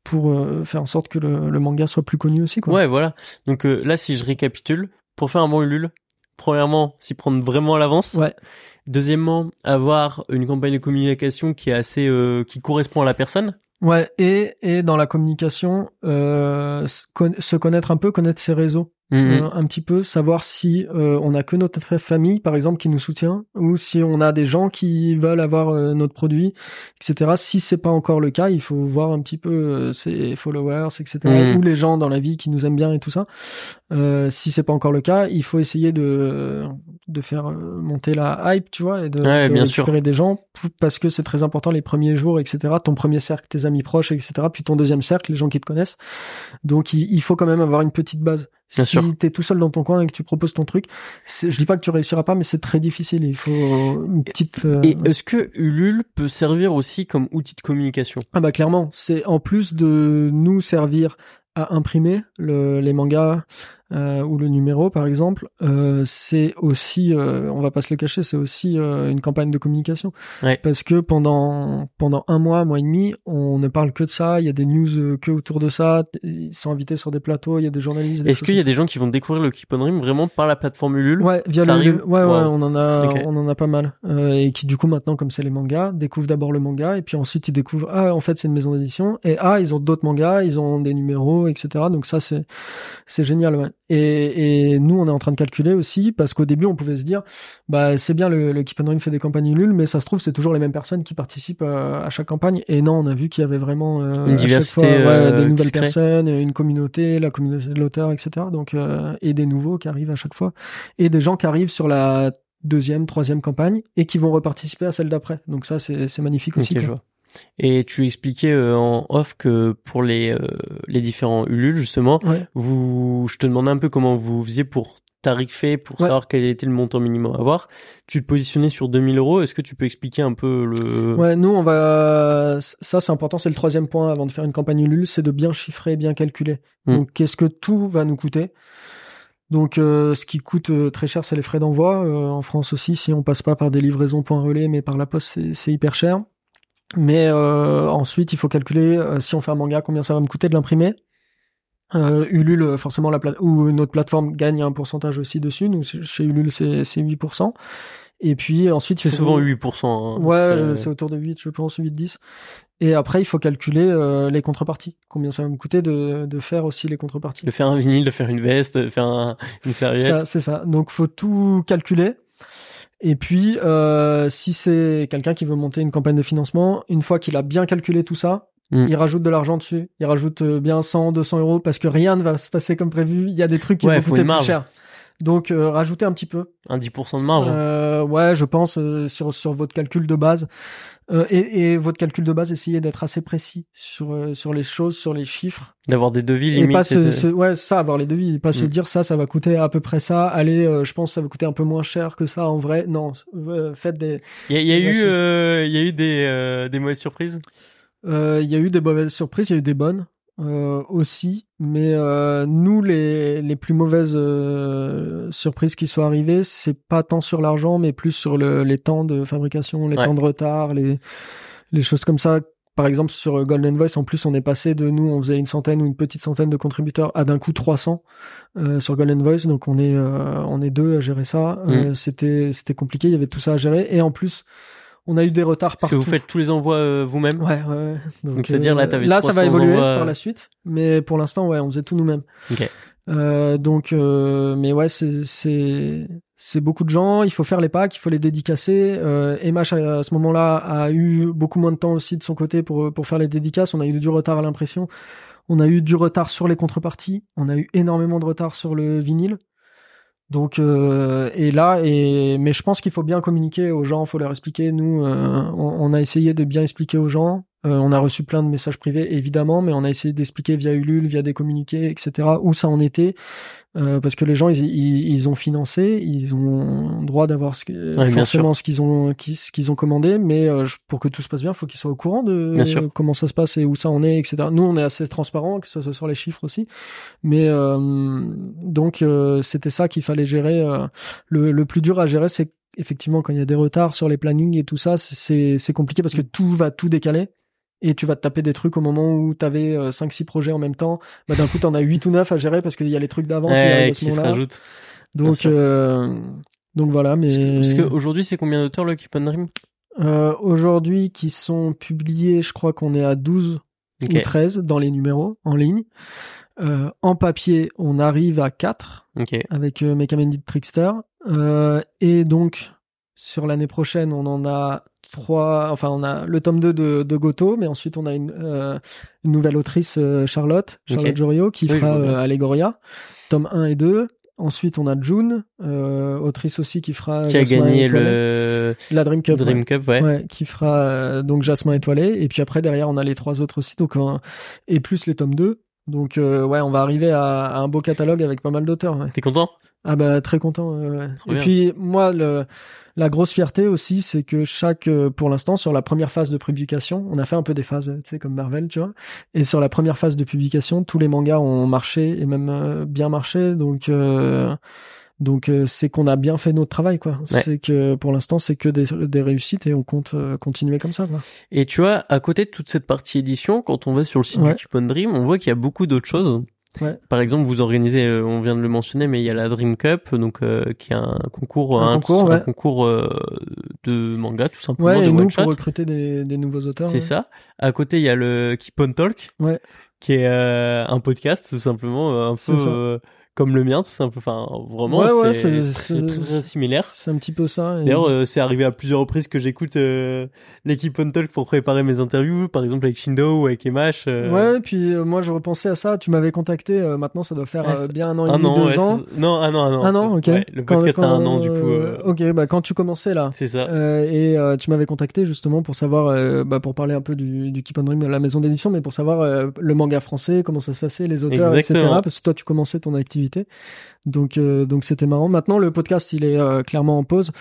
pour euh, faire en sorte que le, le, manga soit plus connu aussi. Quoi. Ouais, voilà. Donc euh, là, si je récapitule, pour faire un bon Ulule, premièrement, s'y prendre vraiment à l'avance. Ouais. Deuxièmement, avoir une campagne de communication qui est assez, qui correspond à la personne. Ouais, et, et dans la communication, euh, se connaître un peu, connaître ses réseaux. Mhm. Euh, un petit peu savoir si euh, on a que notre famille par exemple qui nous soutient ou si on a des gens qui veulent avoir euh, notre produit etc si c'est pas encore le cas il faut voir un petit peu ses followers etc mhm. ou les gens dans la vie qui nous aiment bien et tout ça. Si c'est pas encore le cas il faut essayer de de faire monter la hype tu vois et de, ouais, de bien récupérer des gens parce que c'est très important les premiers jours etc ton premier cercle tes amis proches etc puis ton deuxième cercle les gens qui te connaissent. Donc il, il faut quand même avoir une petite base Bien si t'es tout seul dans ton coin et que tu proposes ton truc, je dis pas que tu réussiras pas, mais c'est très difficile. Il faut une petite. Euh, et est-ce que Ulule peut servir aussi comme outil de communication? Ah bah clairement, c'est en plus de nous servir à imprimer le, les mangas euh, ou le numéro par exemple, euh, c'est aussi, euh, on va pas se le cacher, c'est aussi euh, une campagne de communication. Parce que pendant pendant un mois, un mois et demi, on ne parle que de ça. Il y a des news euh, que autour de ça. Ils sont invités sur des plateaux. Il y a des journalistes. Est-ce qu'il y a des gens qui vont découvrir le Keep on Dream vraiment par la plateforme Ulule? Ouais, via ça Ouais, ouais, on en a, on en a pas mal. et qui du coup maintenant, comme c'est les mangas, découvrent d'abord le manga et puis ensuite ils découvrent ah en fait c'est une maison d'édition et ah ils ont d'autres mangas, ils ont des numéros, etc. Donc ça c'est c'est génial. Ouais. Et, et, nous, on est en train de calculer aussi, parce qu'au début, on pouvait se dire, bah c'est bien, le, le Keep on Dream fait des campagnes nulles, mais ça se trouve, c'est toujours les mêmes personnes qui participent à, chaque campagne. Et non, on a vu qu'il y avait vraiment euh, une diversité, fois, ouais, des nouvelles personnes, une communauté, la communauté de l'auteur, etc. Donc euh, et des nouveaux qui arrivent à chaque fois, et des gens qui arrivent sur la deuxième, troisième campagne et qui vont reparticiper à celle d'après. Donc ça, c'est magnifique aussi. je vois. Et tu expliquais euh, en off que pour les euh, les différents Ulule justement, vous, je te demandais un peu comment vous faisiez pour tarifer pour savoir quel était le montant minimum à avoir. Tu te positionnais sur 2000 euros. Est-ce que tu peux expliquer un peu le... Ouais, nous, on va, ça, c'est important. C'est le troisième point avant de faire une campagne Ulule, c'est de bien chiffrer, bien calculer. Hmm. Donc, qu'est-ce que tout va nous coûter? Donc, euh, ce qui coûte euh, très cher, c'est les frais d'envoi. Euh, en France aussi, si on passe pas par des livraisons point relais, mais par la poste, c'est hyper cher. Mais ensuite, il faut calculer si on fait un manga, combien ça va me coûter de l'imprimer. Euh, Ulule, forcément, la ou une autre plateforme gagne un pourcentage aussi dessus. Nous, chez Ulule, c'est 8%. Et puis ensuite, c'est souvent 8%. Hein, ouais, c'est autour de 8, je pense, 8-10. Et après, il faut calculer euh, les contreparties. Combien ça va me coûter de, de faire aussi les contreparties. De faire un vinyle, de faire une veste, de faire une serviette. C'est ça. Donc, faut tout calculer. Et puis, euh, si c'est quelqu'un qui veut monter une campagne de financement, une fois qu'il a bien calculé tout ça, Mm. Il rajoute de l'argent dessus. Il rajoute euh, bien 100, 200 euros parce que rien ne va se passer comme prévu. Il y a des trucs qui vont coûter plus cher. Donc euh, rajoutez un petit peu. Un 10% de marge. Euh, ouais, je pense euh, sur sur votre calcul de base. Euh, et, et, votre calcul de base, essayez d'être assez précis sur sur les choses, sur les chiffres. D'avoir des devis limites. Et pas se, ouais, ça, avoir les devis, pas se mm. dire ça, ça va coûter à peu près ça. Allez, je pense que ça va coûter un peu moins cher que ça en vrai. Non, faites des. Il y a, y a eu il y a eu des des mauvaises surprises? Euh, il y a eu des mauvaises surprises, il y a eu des bonnes euh, aussi, mais euh, nous les les plus mauvaises surprises qui sont arrivées, c'est pas tant sur l'argent, mais plus sur le, les temps de fabrication, les temps de retard, les les choses comme ça. Par exemple sur Golden Voice en plus on est passé de nous on faisait une centaine ou une petite centaine de contributeurs à d'un coup 300 euh, sur Golden Voice. Donc on est euh, on est deux à gérer ça. Mm. c'était c'était compliqué il y avait tout ça à gérer. Et en plus on a eu des retards Parce que vous faites tous les envois euh, vous-même Ouais, ouais. Donc, c'est-à-dire là, euh, Là, ça va évoluer par la suite, mais pour l'instant, ouais, on faisait tout nous-mêmes. Ok. Euh, donc, euh, mais ouais, c'est c'est c'est beaucoup de gens. Il faut faire les packs, il faut les dédicacer. Euh, Emash à, ce moment-là a eu beaucoup moins de temps aussi de son côté pour pour faire les dédicaces. On a eu du retard à l'impression. On a eu du retard sur les contreparties. On a eu énormément de retard sur le vinyle. Donc euh, et là et mais je pense qu'il faut bien communiquer aux gens, faut leur expliquer. Nous, euh, on, a essayé de bien expliquer aux gens. Euh, on a reçu plein de messages privés évidemment, mais on a essayé d'expliquer via Ulule, via des communiqués, etc. où ça en était, euh, parce que les gens ils, ils, ont financé, ils ont droit d'avoir ce forcément ce qu'ils ont ce qu'ils ont commandé, mais euh, pour que tout se passe bien, il faut qu'ils soient au courant de comment ça se passe et où ça en est, etc. Nous on est assez transparent, que ce soit sur les chiffres aussi, mais donc c'était ça qu'il fallait gérer. le, le plus dur à gérer, c'est effectivement quand il y a des retards sur les plannings et tout ça, c'est c'est compliqué parce que mm. tout va tout décaler et tu vas te taper des trucs au moment où tu avais 5-6 projets en même temps. Bah, d'un coup, tu en as 8 ou 9 à gérer parce qu'il y a les trucs d'avant qui, se rajoutent. Donc, euh, donc voilà. Mais... Parce qu'aujourd'hui, c'est combien d'auteurs le Keep on Dream? Euh, Aujourd'hui, qui sont publiés, je crois qu'on est à 12 ou 13 dans les numéros en ligne. Euh, en papier, on arrive à 4 avec euh, Trickster. Euh, et donc, sur l'année prochaine, on en a trois, enfin on a le tome 2 de, de Goto, mais ensuite on a une, euh, une nouvelle autrice, euh, Charlotte, Charlotte Jorio, qui fera euh, Allegoria, tome 1 et 2. Ensuite, on a June, autrice aussi qui fera qui a gagné le la Dream Cup, Dream Cup, ouais. qui fera donc Jasmin étoilé. Et puis après derrière, on a les trois autres aussi, donc et plus les tomes 2. Donc ouais, on va arriver à, à un beau catalogue avec pas mal d'auteurs. Ouais. T'es content? Ah bah très content. et puis moi le la grosse fierté aussi, c'est que chaque, euh, pour l'instant, sur la première phase de publication, on a fait un peu des phases, tu sais, comme Marvel, tu vois. Et sur la première phase de publication, tous les mangas ont marché et même euh, bien marché. Donc, euh, donc c'est qu'on a bien fait notre travail, quoi. C'est que pour l'instant, c'est que des, des, réussites et on compte continuer comme ça, quoi. Et tu vois, à côté de toute cette partie édition, quand on va sur le site du Keep Dream, on voit qu'il y a beaucoup d'autres choses. Par exemple, vous organisez, euh, on vient de le mentionner, mais il y a la Dream Cup, donc euh, qui est un concours, un, concours, un concours euh, de manga tout simplement. Ouais, de et nous pour recruter des, des nouveaux auteurs. C'est ça. À côté, il y a le Keep on Talk, ouais. qui est un podcast tout simplement, un peu comme le mien, tout peu. Enfin, vraiment, Ouais, c'est très, c'est- très, très similaire. C'est un petit peu ça. et- D'ailleurs, euh, c'est arrivé à plusieurs reprises que j'écoute euh, l'équipe On Talk pour préparer mes interviews, par exemple avec Shindo ou avec Emash. euh, Ouais, et puis moi je repensais à ça. Tu m'avais contacté. maintenant, ça doit faire bien un an et demi, deux ans. non, un an, un an. Un an, ok. Le Quand- podcast a un quand, an, du coup. Ok, bah quand tu commençais là. C'est ça. Et tu m'avais contacté justement pour savoir, bah, pour parler un peu du, du Keep on Dream, la maison d'édition, mais pour savoir le manga français, comment ça se passait, les auteurs, etc. Parce que toi, tu commençais ton activité, donc euh, donc c'était marrant. Maintenant, le podcast, il est euh, clairement en pause.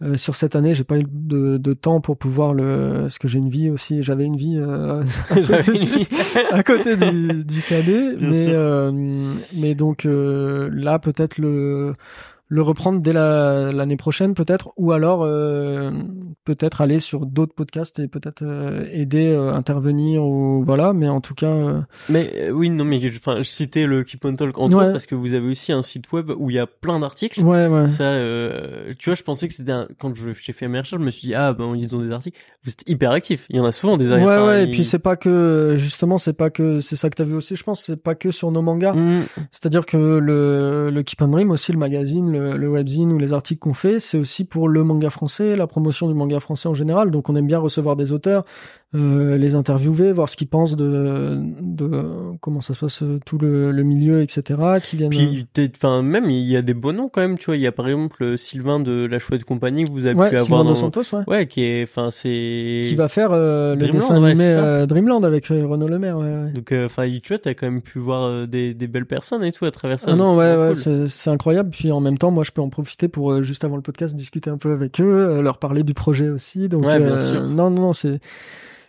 Euh, sur cette année, j'ai pas eu de, de temps pour pouvoir le, parce que j'ai une vie aussi. J'avais une vie euh, [laughs] J'avais une vie. [laughs] à côté du, du cadet, Bien mais sûr. euh, mais donc euh, là peut-être le le reprendre dès la- l'année prochaine peut-être ou alors euh, peut-être aller sur d'autres podcasts et peut-être euh, aider euh, intervenir ou voilà mais en tout cas euh, Mais euh, oui, non, mais enfin, je citais le Keep on Talk entre Ouais. autres parce que vous avez aussi un site web où il y a plein d'articles. ouais ouais Ça, euh, tu vois, je pensais que c'était un... quand j'ai fait mes recherches, je me suis dit ah ben ils ont des articles. Vous êtes hyper actifs. Il y en a souvent des ouais articles. ouais et ils- puis c'est pas que justement c'est pas que c'est ça que t'as vu aussi je pense c'est pas que sur nos mangas Mm, C'est-à-dire que le, le Keep on Dream aussi, le magazine, le, le webzine ou les articles qu'on fait, c'est aussi pour le manga français, la promotion du manga français en général. Donc on aime bien recevoir des auteurs, euh, les interviewer, voir ce qu'ils pensent de, de comment ça se passe, euh, tout le, le milieu, etc. Qui viennent. Puis, t'es- enfin, même il y a des beaux noms quand même. Tu vois, il y a par exemple euh, Sylvain de la Chouette Compagnie que vous avez ouais, pu Sylvain avoir Dos dans. Santos, ouais. Ouais, qui est, enfin, c'est. Qui va faire euh, le Dreamland, dessin animé euh, Dreamland avec euh, Renaud Le Maire. Ouais, ouais. Donc, euh, enfin, tu vois, t'as quand même pu voir euh, des, des belles personnes et tout à travers ça. Ah non, ouais, ouais, cool. c'est incroyable. Puis en même temps, moi, je peux en profiter pour euh, juste avant le podcast discuter un peu avec eux, euh, leur parler du projet aussi. Donc, Ouais, bien euh, sûr. non, non, non, c'est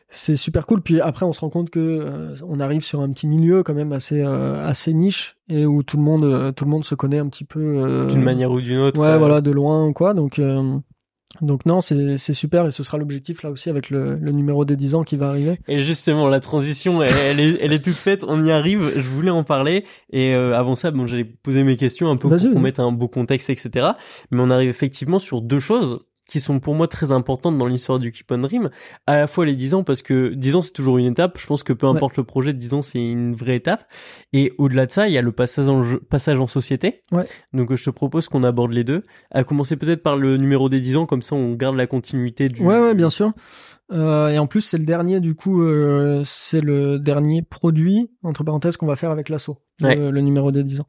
c'est super cool. Puis après, on se rend compte que euh, on arrive sur un petit milieu quand même assez euh, assez niche et où tout le monde euh, tout le monde se connaît un petit peu euh, D'une manière ou d'une autre. Ouais, euh, voilà, de loin ou quoi. Donc euh, donc non, c'est c'est super et ce sera l'objectif là aussi avec le, le numéro des 10 ans qui va arriver. Et justement, la transition, elle, elle est, elle est toute faite. On y arrive. Je voulais en parler. Et euh, avant ça, bon, j'allais poser mes questions un peu pour qu'on mette un beau contexte, etc. Mais on arrive effectivement sur deux choses qui sont pour moi très importantes dans l'histoire du Keep on Dream. À la fois les 10 ans, parce que 10 ans, c'est toujours une étape. Je pense que peu Ouais. importe le projet, 10 ans, c'est une vraie étape. Et au-delà de ça, il y a le passage en, jeu- passage en société. Ouais. Donc, je te propose qu'on aborde les deux. À commencer peut-être par le numéro des 10 ans, comme ça, on garde la continuité du... Ouais, ouais, bien sûr. Euh, et en plus, c'est le dernier, du coup, euh, c'est le dernier produit, entre parenthèses, qu'on va faire avec l'assaut, Ouais. le, le numéro des 10 ans.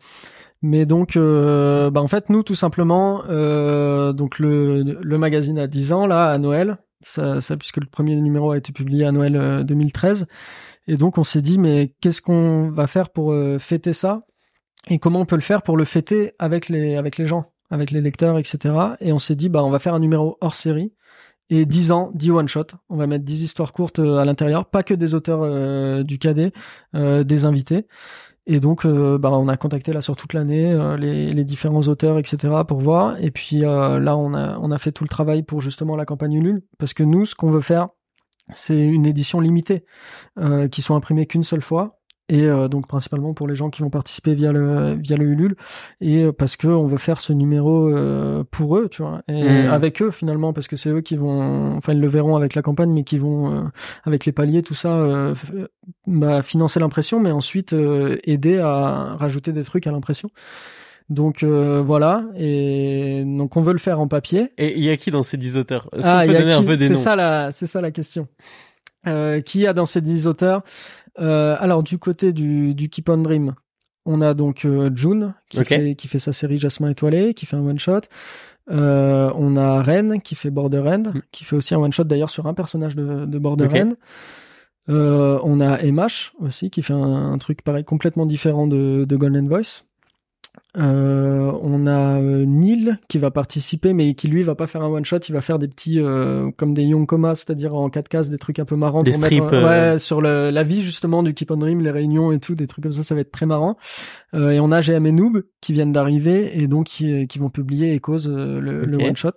Mais donc, euh, bah, en fait, nous, tout simplement, euh, donc le, le magazine a 10 ans, là, à Noël, ça, ça, puisque le premier numéro a été publié à Noël euh, 2013. Et donc, on s'est dit, mais qu'est-ce qu'on va faire pour euh, fêter ça? Et comment on peut le faire pour le fêter avec les, avec les gens, avec les lecteurs, etc. Et on s'est dit, bah, on va faire un numéro hors série et 10 ans, 10 one-shot. On va mettre 10 histoires courtes euh, à l'intérieur, pas que des auteurs euh, du cadet, euh, des invités. Et donc, euh, bah, on a contacté là sur toute l'année euh, les, différents auteurs, etc. pour voir. Et puis euh, là, on a, fait tout le travail pour justement la campagne Ulule. Parce que nous, ce qu'on veut faire, c'est une édition limitée, qui sont imprimées qu'une seule fois. Et euh, donc principalement pour les gens qui vont participer via le via le Ulule. Et euh, parce que on veut faire ce numéro euh, pour eux tu vois. Et Mhm. avec eux finalement parce que c'est eux qui vont enfin ils le verront avec la campagne mais qui vont euh, avec les paliers tout ça euh, euh, bah, financer l'impression mais ensuite euh, aider à rajouter des trucs à l'impression. Donc euh, voilà. Et donc on veut le faire en papier. Et il y a qui dans ces 10 auteurs? Est-ce ah, qu'on il peut y a donner un qui? peu des C'est noms? ça la, c'est ça la question. Euh, qui a dans ces 10 auteurs? Euh, Alors du côté du, du Keep on Dream, on a donc euh, June qui fait qui fait sa série Jasmin étoilé, qui fait un one shot. Euh, on a Ren qui fait Border End, Mm. qui fait aussi un one shot d'ailleurs sur un personnage de, de Border. End. Euh, on a Emash aussi qui fait un, un truc pareil complètement différent de, de Golden Voice. Euh, on a euh, Neil qui va participer, mais qui lui va pas faire un one shot, il va faire des petits euh, comme des young comas, c'est-à-dire en quatre cases, des trucs un peu marrants Des pour strips, mettre, euh. ouais, sur le, la vie justement du Keep on Dream, les réunions et tout, des trucs comme ça, ça va être très marrant. Et on a GM et Noob qui viennent d'arriver et donc qui, qui vont publier Echoes euh, le, one shot.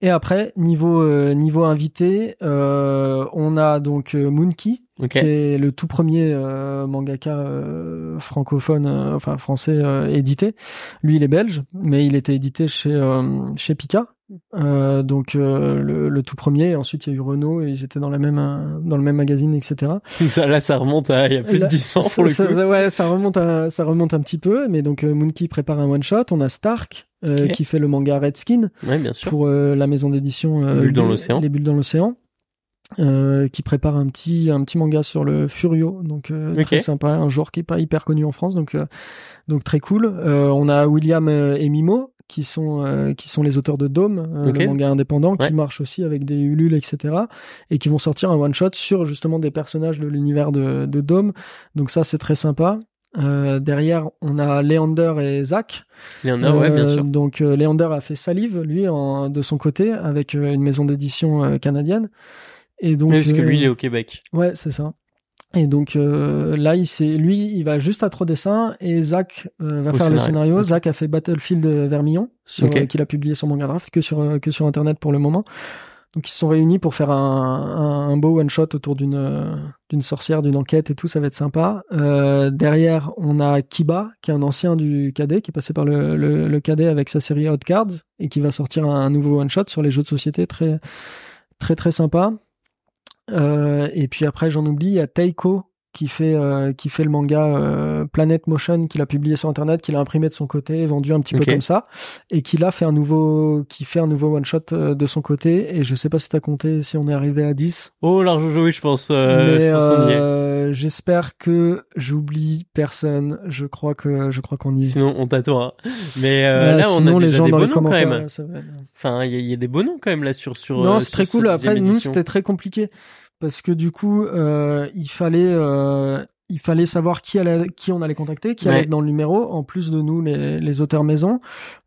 Et après niveau niveau invité, on a donc Moonkey Ok. qui est le tout premier euh, mangaka euh, francophone, euh, enfin français euh, édité. Lui, il est belge, mais il était édité chez euh, chez Pika. Euh, donc euh, le, le, tout premier. Ensuite, il y a eu Renault et ils étaient dans la même dans le même magazine, etc. [laughs] Ça, là, ça remonte à il y a plus de 10 ans pour le ça, coup. Ça, ouais, ça remonte à, ça remonte un petit peu. Mais donc Moonkey prépare un one shot. On a Stark okay. qui fait le manga Redskin ouais, bien sûr. pour la maison d'édition Bulles dans l'océan. Les bulles dans l'océan. Euh, qui prépare un petit un petit manga sur le Furio donc euh, okay. très sympa un joueur qui est pas hyper connu en France donc euh, donc très cool on a William et Mimo qui sont qui sont les auteurs de Dome okay. le manga indépendant ouais. qui marche aussi avec des Ulule etc et qui vont sortir un one shot sur justement des personnages de l'univers de, de Dome donc ça c'est très sympa euh, derrière, on a Leander et Zach. Leander, euh, ouais, bien sûr. Donc, euh, Leander a fait Salive, lui, en, de son côté, avec une maison d'édition canadienne. Et donc, oui, parce que lui, il est au Québec. Ouais, c'est ça. Et donc euh, là, il s'est, lui, il va juste à trop dessin et Zach euh, va Au faire scénario. le scénario. Ok. Zach a fait Battlefield Vermillon, sur, Ok. euh, qu'il a publié sur Manga Draft, que sur euh, que sur internet pour le moment. Donc ils se sont réunis pour faire un, un, un beau one shot autour d'une euh, d'une sorcière, d'une enquête et tout, ça va être sympa. Euh, derrière, on a Kiba, qui est un ancien du cadet, qui est passé par le, le, le cadet avec sa série Hot Cards et qui va sortir un, un nouveau one shot sur les jeux de société très très très sympa. Euh, et puis après, j'en oublie, il y a Taiko qui fait euh, qui fait le manga euh, Planet Motion qu'il a publié sur internet, qu'il a imprimé de son côté, vendu un petit peu comme ça, et qu'il a fait un nouveau qui fait un nouveau one shot euh, de son côté. Et je sais pas si t'as compté si on est arrivé à 10 Oh, large joué, je pense. Euh, mais euh, j'espère que j'oublie personne. Je crois que je crois qu'on y est. Sinon, on t'attendra. Mais euh, Ouais, là, on a les déjà gens des dans beaux noms quand même. ouais, ça va. Enfin, il y, a- il y a des beaux noms quand même là sur sur. Non, c'est très cool. Après, nous, c'était très compliqué parce que du coup, euh, il fallait, euh, il fallait savoir qui allait, qui on allait contacter, qui allait être dans le numéro, en plus de nous, les, les auteurs maison.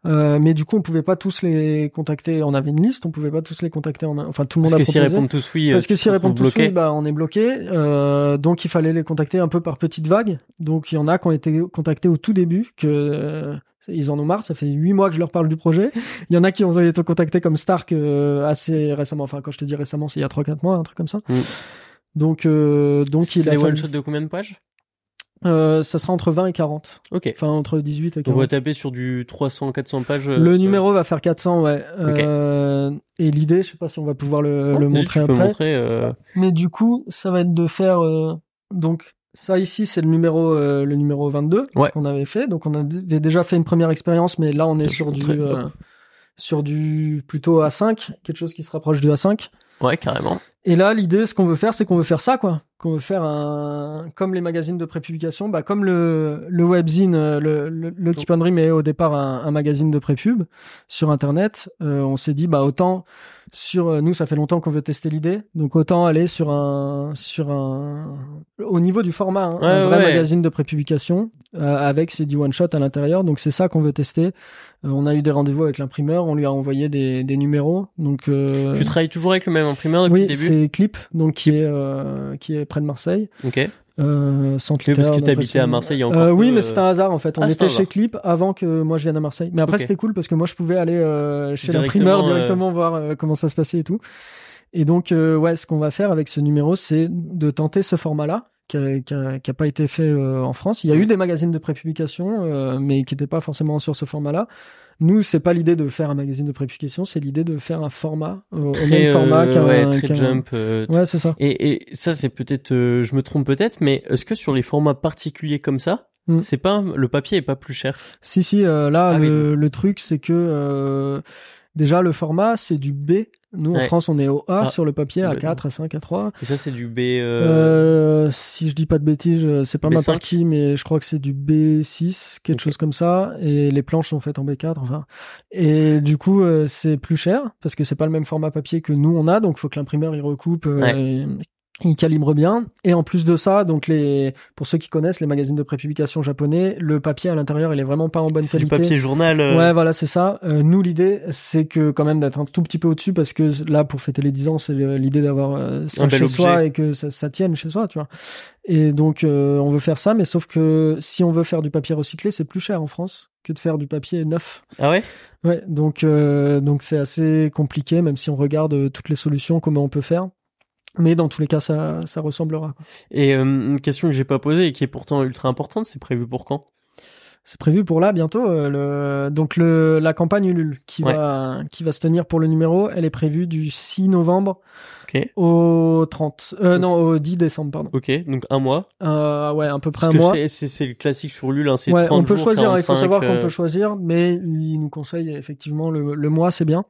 Euh, mais du coup, on pouvait pas tous les contacter. On avait une liste, on pouvait pas tous les contacter. En, enfin, tout le monde Parce a que s'ils répondent tous oui, Parce que s'ils répondent tous oui, bah, on est bloqué. Euh, donc, il fallait les contacter un peu par petites vagues. Donc, il y en a qui ont été contactés au tout début, que ils en ont marre. Ça fait huit mois que je leur parle du projet. Il y en a qui ont été contactés comme Stark euh, assez récemment. Enfin, quand je te dis récemment, c'est il y a 3-4 mois, un truc comme ça. Mm. Donc, euh, donc il C'est des fallu- one shots de combien de pages? Euh, ça sera entre 20 et 40. Ok. Enfin, entre 18 et Donc on va 40. taper sur du 300-400 pages. euh, Le numéro va faire 400, ouais. Ok. Euh, et l'idée, je sais pas si on va pouvoir le, euh, le montrer tu peux après. montrer. euh, Mais du coup, ça va être de faire euh, donc ça ici c'est le numéro euh, le numéro 22 Ouais. qu'on avait fait. Donc on avait déjà fait une première expérience mais là on est sur du euh, sur du plutôt A5, quelque chose qui se rapproche du A5. Ouais, carrément. Et là, l'idée, ce qu'on veut faire, c'est qu'on veut faire ça, quoi. Qu'on veut faire un, comme les magazines de prépublication, bah, comme le, le webzine, euh, le, le, le Keep on Dream est au départ un, un magazine de prépub sur Internet. Euh, on s'est dit, bah, autant sur, euh, nous, ça fait longtemps qu'on veut tester l'idée. Donc, autant aller sur un, sur un, au niveau du format, hein, un vrai ouais. magazine de prépublication, euh, avec ses 10 one shot à l'intérieur. Donc, c'est ça qu'on veut tester. Euh, on a eu des rendez-vous avec l'imprimeur, on lui a envoyé des, des numéros. Donc, euh, Tu travailles toujours avec le même imprimeur depuis oui, le début? c'est Clip, donc qui est euh, qui est près de Marseille, Ok. Euh, centre Oui, parce que t'habitais d'impression. à Marseille a encore Euh, oui, mais euh, c'était un hasard en fait. On Ah, était chez. Clip avant que moi je vienne à Marseille. Mais après c'était cool parce que moi je pouvais aller euh, chez l'imprimeur euh, directement voir euh, comment ça se passait et tout. Et donc euh, ouais, ce qu'on va faire avec ce numéro, c'est de tenter ce format-là. Qui a, qui, a, qui a pas été fait euh, en France. Il y a eu des magazines de prépublication, euh, mais qui n'étaient pas forcément sur ce format-là. Nous, c'est pas l'idée de faire un magazine de prépublication, c'est l'idée de faire un format euh, au Très, même format euh, qu'un ouais, très qu'un- jump. euh, Ouais, c'est ça. Et, et ça, c'est peut-être, euh, je me trompe peut-être, mais est-ce que sur les formats particuliers comme ça, Mm. c'est pas le papier est pas plus cher? Si, si, euh, là, Ah le, le truc, c'est que euh, déjà, le format, c'est du B. Nous, en. France, on est au A Ah, sur le papier, à bah, 4, à 5, à 3. Et ça, c'est du B. Euh... Euh, si je dis pas de bêtises, euh, c'est pas ma B5? partie, mais je crois que c'est du B6, quelque chose comme ça. Et les planches sont faites en B4, enfin. Et du coup, euh, c'est plus cher, parce que c'est pas le même format papier que nous, on a, donc faut que l'imprimeur, il recoupe, Ouais. Il calibre bien. Et en plus de ça, donc les, pour ceux qui connaissent les magazines de prépublication japonais, le papier à l'intérieur, il est vraiment pas en bonne c'est du qualité. papier journal. euh, Ouais, voilà, c'est ça. Euh, nous, l'idée, c'est que quand même d'être un tout petit peu au-dessus, parce que là, pour fêter les 10 ans, c'est l'idée d'avoir euh, ça Un chez soi et que ça, ça tienne chez soi, tu vois. Et donc, euh, on veut faire ça, mais sauf que si on veut faire du papier recyclé, c'est plus cher en France que de faire du papier neuf. Ah ouais? Ouais, donc euh, donc c'est assez compliqué, même si on regarde euh, toutes les solutions, comment on peut faire. Mais dans tous les cas, ça, ça ressemblera. Et euh, une question que j'ai pas posée et qui est pourtant ultra importante, c'est prévu pour quand? C'est prévu pour là bientôt. euh, le... Donc le la campagne Ulule qui Ouais. va qui va se tenir pour le numéro, elle est prévue du 6 novembre Ok. au 30 euh, non au 10 décembre pardon. Ok, donc un mois. Euh, ouais, à peu près Parce un mois. c'est- le classique sur Lul, hein, c'est Ouais, 30 on peut jours, choisir, il faut 45, savoir qu'on euh, peut choisir, mais il nous conseille effectivement le, le mois, c'est bien.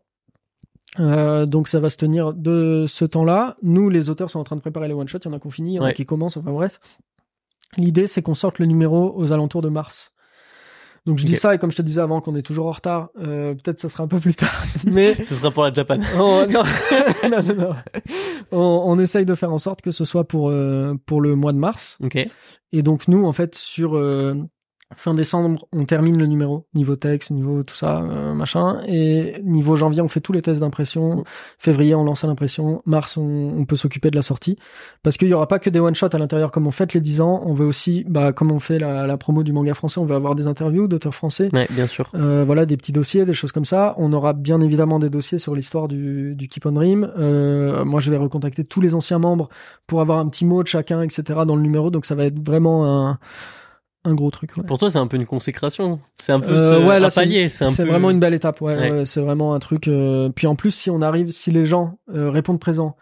Euh, donc ça va se tenir de ce temps-là. Nous, les auteurs sont en train de préparer les one-shots, il y en a qui ont fini, il y en a Ouais. qui commencent, enfin bref. L'idée, c'est qu'on sorte le numéro aux alentours de mars. Donc je dis ça, et comme je te disais avant qu'on est toujours en retard, euh, peut-être ça sera un peu plus tard. [laughs] Mais [laughs] Ce sera pour la Japan. Oh, non. [laughs] non, non, non. On, on essaye de faire en sorte que ce soit pour, euh, pour le mois de mars. Ok. Et donc nous, en fait, sur euh, fin décembre, on termine le numéro, niveau texte, niveau tout ça, euh, machin. Et niveau janvier, on fait tous les tests d'impression. Février, on lance à l'impression. Mars, on, on peut s'occuper de la sortie. Parce qu'il y aura pas que des one-shots à l'intérieur. Comme on fête les 10 ans, on veut aussi, bah, comme on fait la, la promo du manga français, on veut avoir des interviews d'auteurs français. Ouais, bien sûr. Euh, voilà, des petits dossiers, des choses comme ça. On aura bien évidemment des dossiers sur l'histoire du, du Keep on Dream. Euh, moi, je vais recontacter tous les anciens membres pour avoir un petit mot de chacun, etc. dans le numéro. Donc, ça va être vraiment un, un gros truc. ouais. Pour toi, c'est un peu une consécration. C'est un peu Euh, ce- ouais, là, un palier. C'est peu... vraiment une belle étape. Ouais, c'est vraiment un truc. euh, Puis en plus, si on arrive, si les gens euh, répondent présent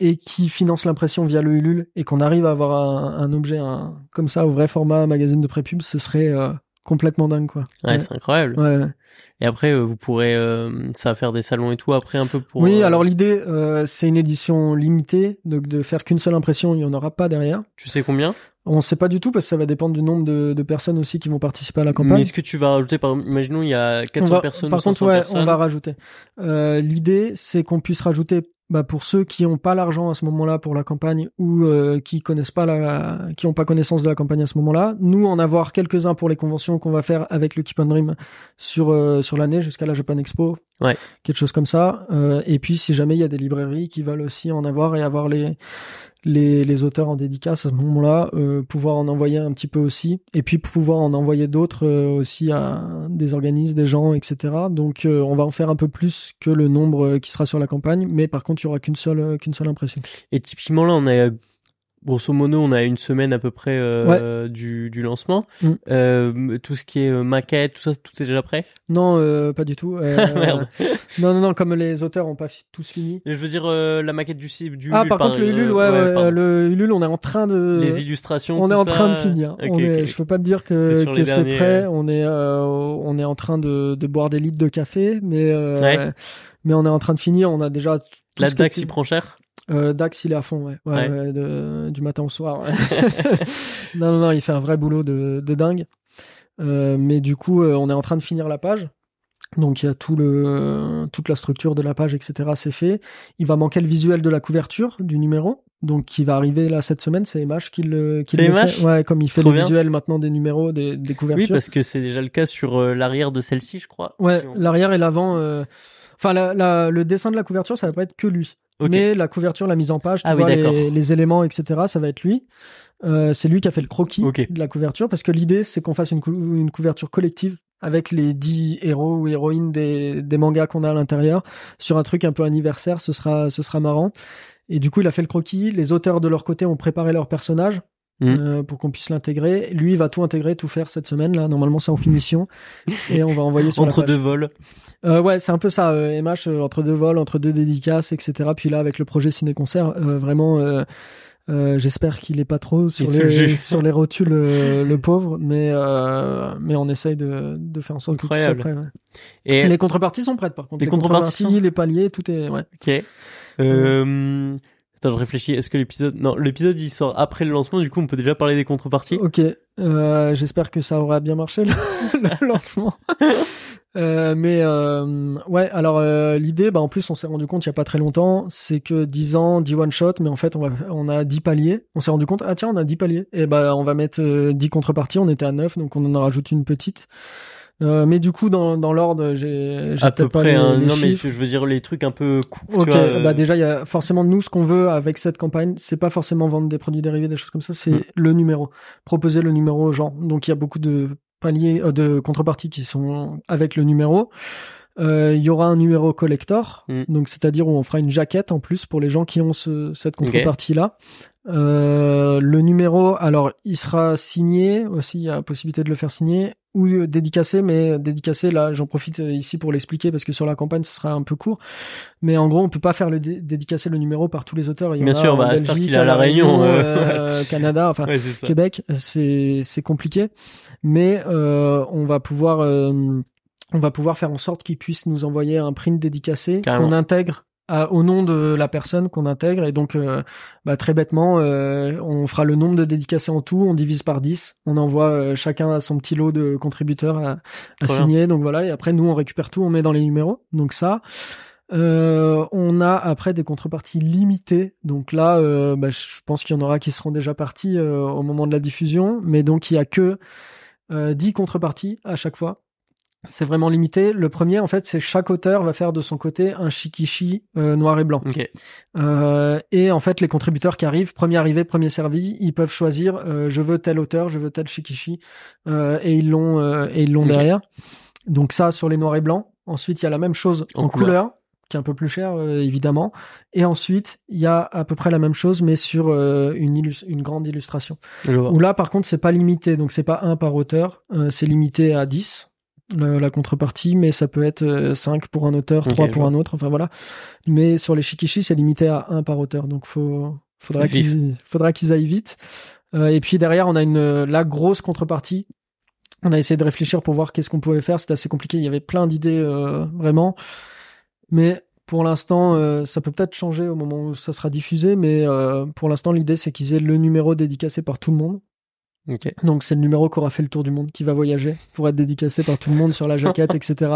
et qui financent l'impression via le Ulule et qu'on arrive à avoir un, un objet un- comme ça au vrai format magazine de prépub, ce serait complètement dingue, quoi. Ouais, Ouais. c'est incroyable. Ouais. Et après, vous pourrez, euh, ça va faire des salons et tout après un peu pour. Oui, euh, alors l'idée, euh, c'est une édition limitée, donc de faire qu'une seule impression, il n'y en aura pas derrière. Tu sais combien? On ne sait pas du tout parce que ça va dépendre du nombre de, de personnes aussi qui vont participer à la Mais campagne. est-ce que tu vas rajouter, par exemple, imaginons, il y a 400 On va- personnes, Par contre, 500 ouais, personnes. on va rajouter. Euh, L'idée, c'est qu'on puisse rajouter, bah, pour ceux qui n'ont pas l'argent à ce moment-là pour la campagne ou euh, qui connaissent pas la, qui n'ont pas connaissance de la campagne à ce moment-là, nous en avoir quelques-uns pour les conventions qu'on va faire avec le Keep on Dream sur euh, sur l'année jusqu'à la Japan Expo, Ouais. quelque chose comme ça. Euh, et puis, si jamais il y a des librairies qui veulent aussi en avoir et avoir les les, les auteurs en dédicace à ce moment-là, euh, pouvoir en envoyer un petit peu aussi, et puis pouvoir en envoyer d'autres euh, aussi à des organismes, des gens, etc. Donc euh, on va en faire un peu plus que le nombre euh, qui sera sur la campagne, mais par contre il y aura qu'une seule euh, qu'une seule impression. Et typiquement, là, on a, grosso modo, on a une semaine à peu près euh, du, du lancement. Mm. Euh, tout ce qui est euh, maquette, tout ça, tout est déjà prêt? Non, euh, pas du tout. Euh, [laughs] Merde. [laughs] Non, non, non, comme les auteurs ont pas tous fini. Et je veux dire, euh, la maquette du site, du ah, par contre le Ulule, ouais, ouais, le Ulule, on est en train de. Les illustrations, on tout est en ça. train de finir. Ok, on est. Je peux pas te dire que, c'est derniers, prêt. On est, euh, on est en train de, de boire des litres de café, mais euh, Ouais. mais on est en train de finir. On a déjà tout La DAX, il prend cher? Euh, Dax, il est à fond, ouais. Ouais, Ouais. ouais, de- du matin au soir. ouais. [laughs] [laughs] non, non, non, il fait un vrai boulot de, de dingue. Euh, mais du coup, euh, on est en train de finir la page. Donc il y a tout le, toute la structure de la page, etc. C'est fait. Il va manquer le visuel de la couverture du numéro. Donc qui va arriver là cette semaine, c'est MH qui le, qui C'est le MH? fait. Ouais, comme il fait Trop le bien. visuel maintenant des numéros, des, des couvertures. Oui, parce que c'est déjà le cas sur euh, l'arrière de celle-ci, je crois. Ouais, Si on- l'arrière et l'avant. euh, Enfin, la, la- le dessin de la couverture, ça va pas être que lui. Ok. Mais la couverture, la mise en page, tu Ah oui, vois, d'accord. les, les éléments, etc., ça va être lui. Euh, c'est lui qui a fait le croquis de la couverture parce que l'idée, c'est qu'on fasse une, cou- une couverture collective avec les 10 héros ou héroïnes des, des mangas qu'on a à l'intérieur sur un truc un peu anniversaire. Ce sera, ce sera marrant. Et du coup, il a fait le croquis. Les auteurs de leur côté ont préparé leur personnage. Mhm. euh, pour qu'on puisse l'intégrer. Lui, il va tout intégrer, tout faire cette semaine. Là, normalement, c'est en finition [laughs] et on va envoyer sur la Entre page. deux vols. Euh, ouais, c'est un peu ça, euh, MH, euh, entre deux vols, entre deux dédicaces, etc. Puis là, avec le projet ciné-concert, euh, vraiment, euh, euh, j'espère qu'il est pas trop sur, les, sur les rotules, euh, [laughs] le pauvre, mais, euh, mais on essaye de, de faire en sorte que tout soit prêt. ouais. Et Les contreparties sont prêtes, par contre. Les contreparties sont- les paliers, tout est. Ouais. Ok. Euh... Attends, je réfléchis. Est-ce que l'épisode... Non, l'épisode, il sort après le lancement. Du coup, on peut déjà parler des contreparties? Ok, euh, j'espère que ça aura bien marché le, [laughs] le lancement. [laughs] Euh, mais euh, ouais, alors euh, l'idée, bah en plus on s'est rendu compte il y a pas très longtemps, c'est que 10 ans, 10 one shot, mais en fait on va, on a 10 paliers. On s'est rendu compte, ah tiens, on a 10 paliers. Et bah on va mettre euh, 10 contreparties. On était à 9, donc on en rajoute une petite. Euh, mais du coup, dans, dans l'ordre, j'ai À peu pas près. les, hein. les Non, mais je veux dire les trucs un peu. tu Ok, vois, euh, bah déjà il y a forcément nous ce qu'on veut avec cette campagne, c'est pas forcément vendre des produits dérivés, des choses comme ça, c'est Mm. le numéro, proposer le numéro aux gens. Donc il y a beaucoup de paliers, euh, de contreparties qui sont avec le numéro. Euh, Il y aura un numéro collector, Mm. donc c'est-à-dire où on fera une jaquette en plus pour les gens qui ont ce, cette contrepartie-là. Euh, le numéro, alors il sera signé aussi, il y a possibilité de le faire signer ou euh, dédicacé, mais dédicacé là, j'en profite euh, ici pour l'expliquer parce que sur la campagne ce sera un peu court. Mais en gros, on peut pas faire le dé- dédicacer le numéro par tous les auteurs. Il y en Bien sûr, bah, Belgique, qu'il à La Réunion, euh, Canada, enfin Ouais. Québec, c'est compliqué, mais euh, on va pouvoir euh, on va pouvoir faire en sorte qu'ils puissent nous envoyer un print dédicacé qu'on intègre à- au nom de la personne qu'on intègre et donc euh, bah, très bêtement euh, on fera le nombre de dédicacés en tout on divise par 10 on envoie euh, chacun à son petit lot de contributeurs à, signer donc voilà et après nous on récupère tout on met dans les numéros donc ça euh, on a après des contreparties limitées. Donc là, euh, bah, je pense qu'il y en aura qui seront déjà partis euh, au moment de la diffusion. Mais donc il y a que euh, 10 contreparties à chaque fois. C'est vraiment limité. Le premier, en fait, c'est chaque auteur va faire de son côté un shikishi euh, noir et blanc. Ok. Euh, et en fait, les contributeurs qui arrivent, premier arrivé, premier servi, ils peuvent choisir euh, je veux tel auteur, je veux tel shikishi, euh, et ils l'ont euh, et ils l'ont derrière. Donc ça sur les noirs et blancs. Ensuite, il y a la même chose En en, couleur. couleur. qui est un peu plus cher euh, évidemment. Et ensuite, il y a à peu près la même chose, mais sur euh, une, illus- une grande illustration. Où là, par contre, c'est pas limité, donc c'est pas un par auteur, euh, c'est limité à 10 le- la contrepartie, mais ça peut être euh, 5 pour un auteur, Ok, 3 je pour un autre, enfin voilà. Mais sur les Shikishi, c'est limité à 1 par auteur, donc faut faudra qu'ils faudra qu'ils aillent vite. Euh, et puis derrière, on a une euh, la grosse contrepartie. On a essayé de réfléchir pour voir qu'est-ce qu'on pouvait faire. C'était assez compliqué. Il y avait plein d'idées euh, vraiment, mais pour l'instant, euh, ça peut peut-être changer au moment où ça sera diffusé. Mais euh, pour l'instant, l'idée c'est qu'ils aient le numéro dédicacé par tout le monde. Ok. Donc c'est le numéro qui aura fait le tour du monde, qui va voyager pour être dédicacé par tout le monde sur la jaquette, [laughs] etc.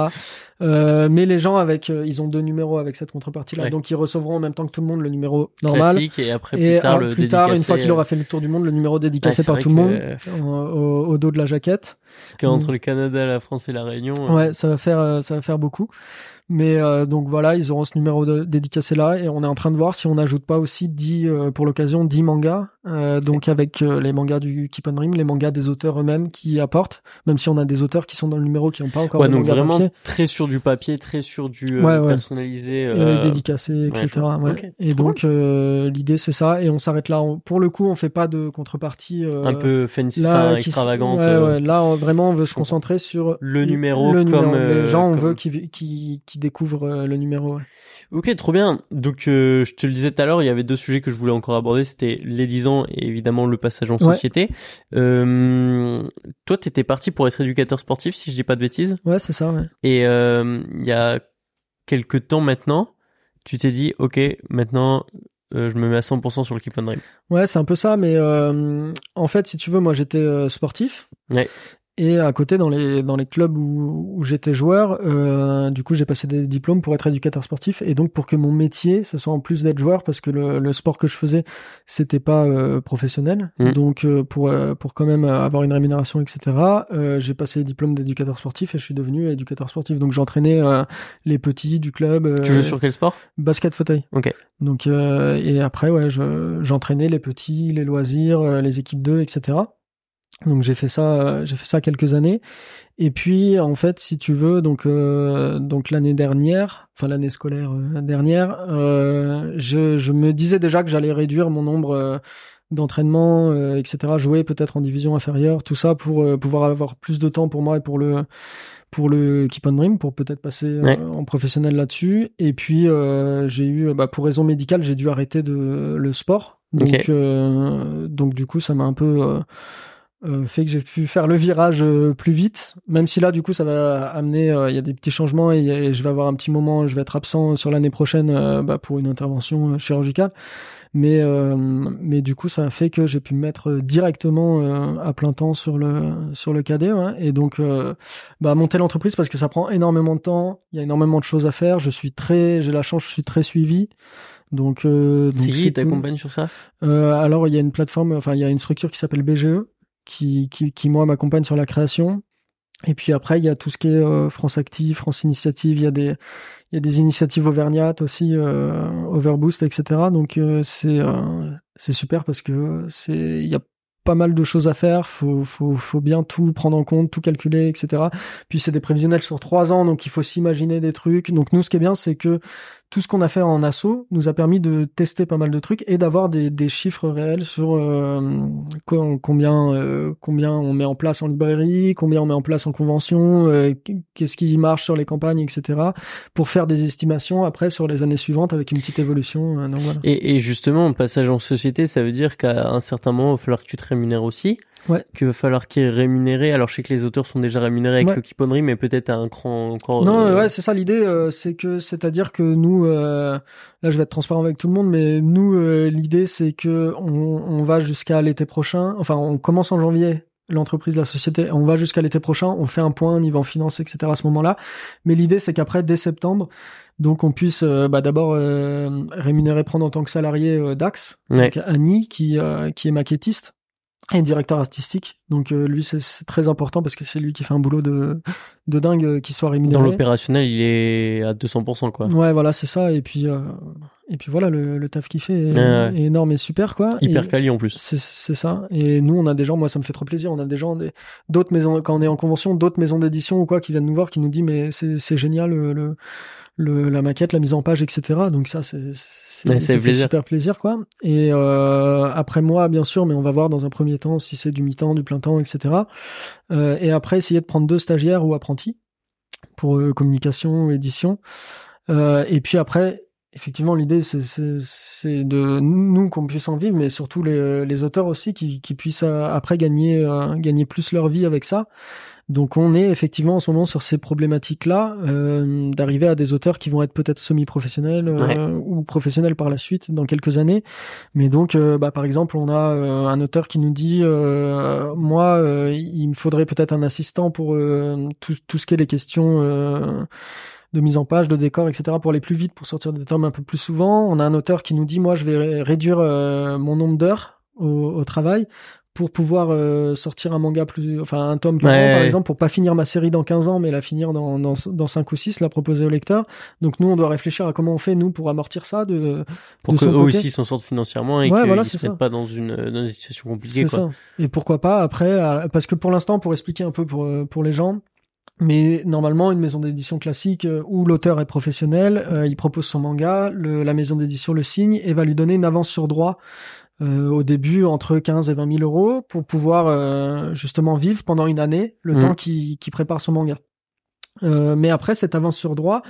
Euh, mais les gens avec, euh, ils ont deux numéros avec cette contrepartie-là, Ouais. donc ils recevront en même temps que tout le monde le numéro normal. Classique et après Et plus tard le plus tard, une fois qu'il euh, aura fait le tour du monde, le numéro dédicacé par tout le monde euh, au, au dos de la jaquette. parce qu'entre le Canada, la France et la Réunion. euh, Ouais, ça va faire, ça va faire beaucoup. Mais euh, donc voilà, ils auront ce numéro de, dédicacé là et on est en train de voir si on n'ajoute pas aussi 10 euh, pour l'occasion 10 mangas euh, donc avec euh, les mangas du Keep on Dream, les mangas des auteurs eux-mêmes qui apportent même si on a des auteurs qui sont dans le numéro qui n'ont pas encore Ouais, donc vraiment papier, très sur du papier, très sur du euh, Ouais, ouais. personnalisé. euh, dédicacé etc. ouais. Et trop donc euh, l'idée c'est ça et on s'arrête là. On- pour le coup, on fait pas de contrepartie euh, un peu fancy, là, extravagante. ouais, ouais, là on- vraiment on veut se concentrer sur Le numéro le comme, numéro. les gens on comme- veut qui qui qui découvrent le numéro. Ok, trop bien. Donc, euh, je te le disais tout à l'heure, il y avait deux sujets que je voulais encore aborder. C'était les 10 ans et évidemment le passage en Ouais. société. Euh, toi, t'étais parti pour être éducateur sportif, si je dis pas de bêtises. Ouais, c'est ça. Ouais. Et euh, il y a quelques temps maintenant, tu t'es dit, ok, maintenant, euh, je me mets à 100% sur le Keep on Dream. Ouais, c'est un peu ça, mais euh, en fait, si tu veux, moi j'étais euh, sportif. Ouais. Et à côté, dans les, dans les clubs où, où j'étais joueur, euh, du coup, j'ai passé des diplômes pour être éducateur sportif. Et donc, pour que mon métier, ce soit en plus d'être joueur, parce que le, le sport que je faisais, c'était pas euh, professionnel. Mm. Donc, euh, pour, euh, pour quand même avoir une rémunération, etc., euh, j'ai passé les diplômes d'éducateur sportif et je suis devenu éducateur sportif. Donc, j'entraînais euh, les petits du club. Tu joues sur quel sport? Basket fauteuil. Ok. Donc euh, et après ouais, je j'entraînais les petits, les loisirs, les équipes 2, etc. Donc j'ai fait ça, j'ai fait ça quelques années. Et puis en fait, si tu veux, donc euh, donc l'année dernière, enfin l'année scolaire euh, dernière, euh, je je me disais déjà que j'allais réduire mon nombre euh, d'entraînements, euh, etc. Jouer peut-être en division inférieure, tout ça pour euh, pouvoir avoir plus de temps pour moi et pour le pour le Keep on Dream, pour peut-être passer Ouais. en professionnel là-dessus. Et puis euh, j'ai eu, bah, pour raison médicale, j'ai dû arrêter de le sport. Donc Ok. euh, donc du coup, ça m'a un peu euh, fait que j'ai pu faire le virage euh, plus vite. Même si là, du coup, ça va amener, euh, il y a des petits changements et, et je vais avoir un petit moment, je vais être absent sur l'année prochaine euh, bah, pour une intervention euh, chirurgicale. Mais euh, mais du coup, ça a fait que j'ai pu me mettre directement euh, à plein temps sur le sur le cadet, ouais. et donc euh, bah monter l'entreprise parce que ça prend énormément de temps. Il y a énormément de choses à faire. Je suis très, j'ai la chance, je suis très suivi. Donc, euh, donc C'est qui c'est ta cool. compagne sur ça? Euh, alors, il y a une plateforme, enfin, il y a une structure qui s'appelle BGE, qui, qui, qui moi, m'accompagne sur la création. Et puis après, il y a tout ce qui est euh, France Active, France Initiative, il y a des, il y a des initiatives Auvergnat aussi, euh, Overboost, etc. Donc, euh, c'est, euh, c'est super parce que c'est, il y a pas mal de choses à faire, faut, faut, faut bien tout prendre en compte, tout calculer, etc. Puis c'est des prévisionnels sur trois ans, donc il faut s'imaginer des trucs. Donc nous, ce qui est bien, c'est que tout ce qu'on a fait en assaut nous a permis de tester pas mal de trucs et d'avoir des, chiffres réels sur euh, combien euh, combien on met en place en librairie, combien on met en place en convention, euh, qu'est-ce qui marche sur les campagnes, etc. Pour faire des estimations après sur les années suivantes avec une petite évolution. voilà. et, et justement, passage en société, ça veut dire qu'à un certain moment, il va falloir que tu te rémunères aussi ouais. qu'il va falloir qu'il est rémunéré. Alors je sais que les auteurs sont déjà rémunérés avec le Kiponry, mais peut-être à un cran encore. Non, euh, ouais, c'est ça l'idée. Euh, c'est que, c'est-à-dire que nous, euh, là, je vais être transparent avec tout le monde, mais nous, l'idée, c'est que on, on va jusqu'à l'été prochain. Enfin, on commence en janvier l'entreprise, la société, on va jusqu'à l'été prochain, on fait un point niveau en finance, etc. à ce moment-là. Mais l'idée, c'est qu'après, dès septembre, donc on puisse bah, d'abord rémunérer, prendre en tant que salarié Dax, donc Annie, qui, qui est maquettiste, et directeur artistique. Donc euh, lui c'est très important parce que c'est lui qui fait un boulot de de dingue euh, qui soit rémunéré. Dans l'opérationnel, il est à 200% quoi. Ouais, voilà, c'est ça et puis euh, et puis voilà le, le taf qu'il fait est, énorme et super quoi. Hyper quali en plus. C'est ça. Et nous on a des gens, moi ça me fait trop plaisir, on a des gens d'autres maisons quand on est en convention, d'autres maisons d'édition ou quoi qui viennent nous voir qui nous disent mais c'est c'est génial le le, la maquette, la mise en page, etc. Donc ça, c'est c'est super plaisir quoi. Et euh, après moi, bien sûr, mais on va voir dans un premier temps si c'est du mi-temps, du plein temps, etc. Euh, et après essayer de prendre deux stagiaires ou apprentis pour euh, communication, édition. Euh, et puis après, effectivement, l'idée c'est de nous qu'on puisse en vivre, mais surtout les, les auteurs aussi qui, qui puissent euh, après gagner gagner plus leur vie avec ça. Donc on est effectivement en ce moment sur ces problématiques-là, euh, d'arriver à des auteurs qui vont être peut-être semi-professionnels euh, ou professionnels par la suite dans quelques années. Mais donc, euh, bah, par exemple, on a un auteur qui nous dit, moi, il me faudrait peut-être un assistant pour tout, tout, ce qui est les questions de mise en page, de décor, etc. pour aller plus vite, pour sortir des tomes un peu plus souvent. On a un auteur qui nous dit, moi, je vais réduire mon nombre d'heures au, au, travail pour pouvoir euh, sortir un manga plus enfin un tome par an par exemple pour pas finir ma série dans 15 ans mais la finir dans dans, dans 5 ou 6 la proposer au lecteur. Donc nous on doit réfléchir à comment on fait nous pour amortir ça de pour que eux aussi s'en sortent financièrement et qu'ils voilà, se pas dans une dans une situation compliquée quoi. Ça. et pourquoi pas après parce que pour l'instant pour expliquer un peu pour pour les gens mais normalement, une maison d'édition classique euh, où l'auteur est professionnel, euh, il propose son manga, le, la maison d'édition le signe et va lui donner une avance sur droit euh, au début entre 15 et 20 000 euros pour pouvoir euh, justement vivre pendant une année le mmh. temps qu'il prépare son manga. Euh, mais après cette avance sur droit,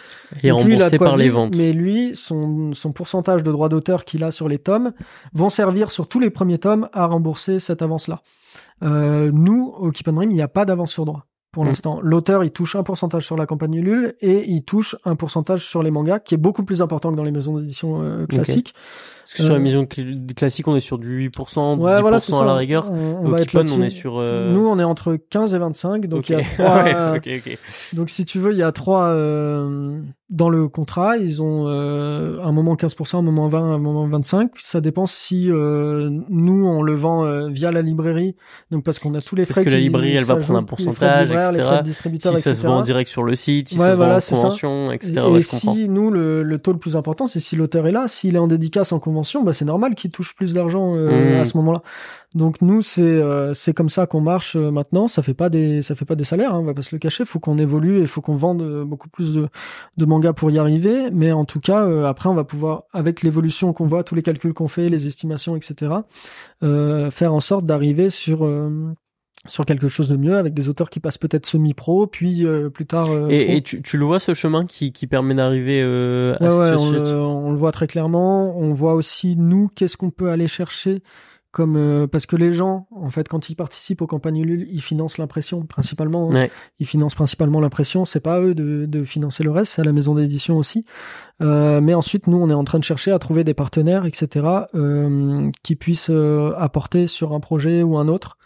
il est remboursé par les ventes. Mais lui, son, son pourcentage de droits d'auteur qu'il a sur les tomes vont servir sur tous les premiers tomes à rembourser cette avance-là. Euh, nous, au Keep Dream, il n'y a pas d'avance sur droit pour mmh. l'instant. L'auteur, il touche un pourcentage sur la campagne Ulule et il touche un pourcentage sur les mangas, qui est beaucoup plus important que dans les maisons d'édition euh, classiques. Parce que sur la euh, maison classique, on est sur du 8%, 10% à la rigueur. On, va être on est sur. Euh... Nous, on est entre 15 et 25, donc il y a [laughs] trois. donc si tu veux, il y a trois euh, dans le contrat. Ils ont euh, un moment 15%, un moment 20, un moment 25. Ça dépend si euh, nous on le vend euh, via la librairie, donc parce qu'on a tous les frais. Parce que la librairie, elle va prendre un pourcentage, etc. Si ça se vend en direct sur le site, si ça se vend en convention, etc. Et, si nous le, le, taux le plus important, c'est si l'auteur est là, s'il est en dédicace en bah, c'est normal qu'ils touchent plus d'argent euh, à mmh. ce moment-là. Donc nous, c'est euh, c'est comme ça qu'on marche euh, maintenant. Ça fait pas des ça fait pas des salaires, hein, on va pas se le cacher. Faut qu'on évolue et faut qu'on vende beaucoup plus de de mangas pour y arriver. Mais en tout cas, après, on va pouvoir, avec l'évolution qu'on voit, tous les calculs qu'on fait, les estimations, etc., faire en sorte d'arriver sur sur quelque chose de mieux avec des auteurs qui passent peut-être semi-pro puis euh, plus tard euh, et, et tu, tu, le vois ce chemin qui, qui permet d'arriver euh, à ouais, on, le, on, le, voit très clairement on voit aussi nous qu'est-ce qu'on peut aller chercher comme euh, parce que les gens en fait quand ils participent aux campagnes Ulule ils financent l'impression principalement hein. ils financent principalement l'impression c'est pas eux de, de financer le reste c'est à la maison d'édition aussi mais ensuite nous on est en train de chercher à trouver des partenaires etc qui puissent apporter sur un projet ou un autre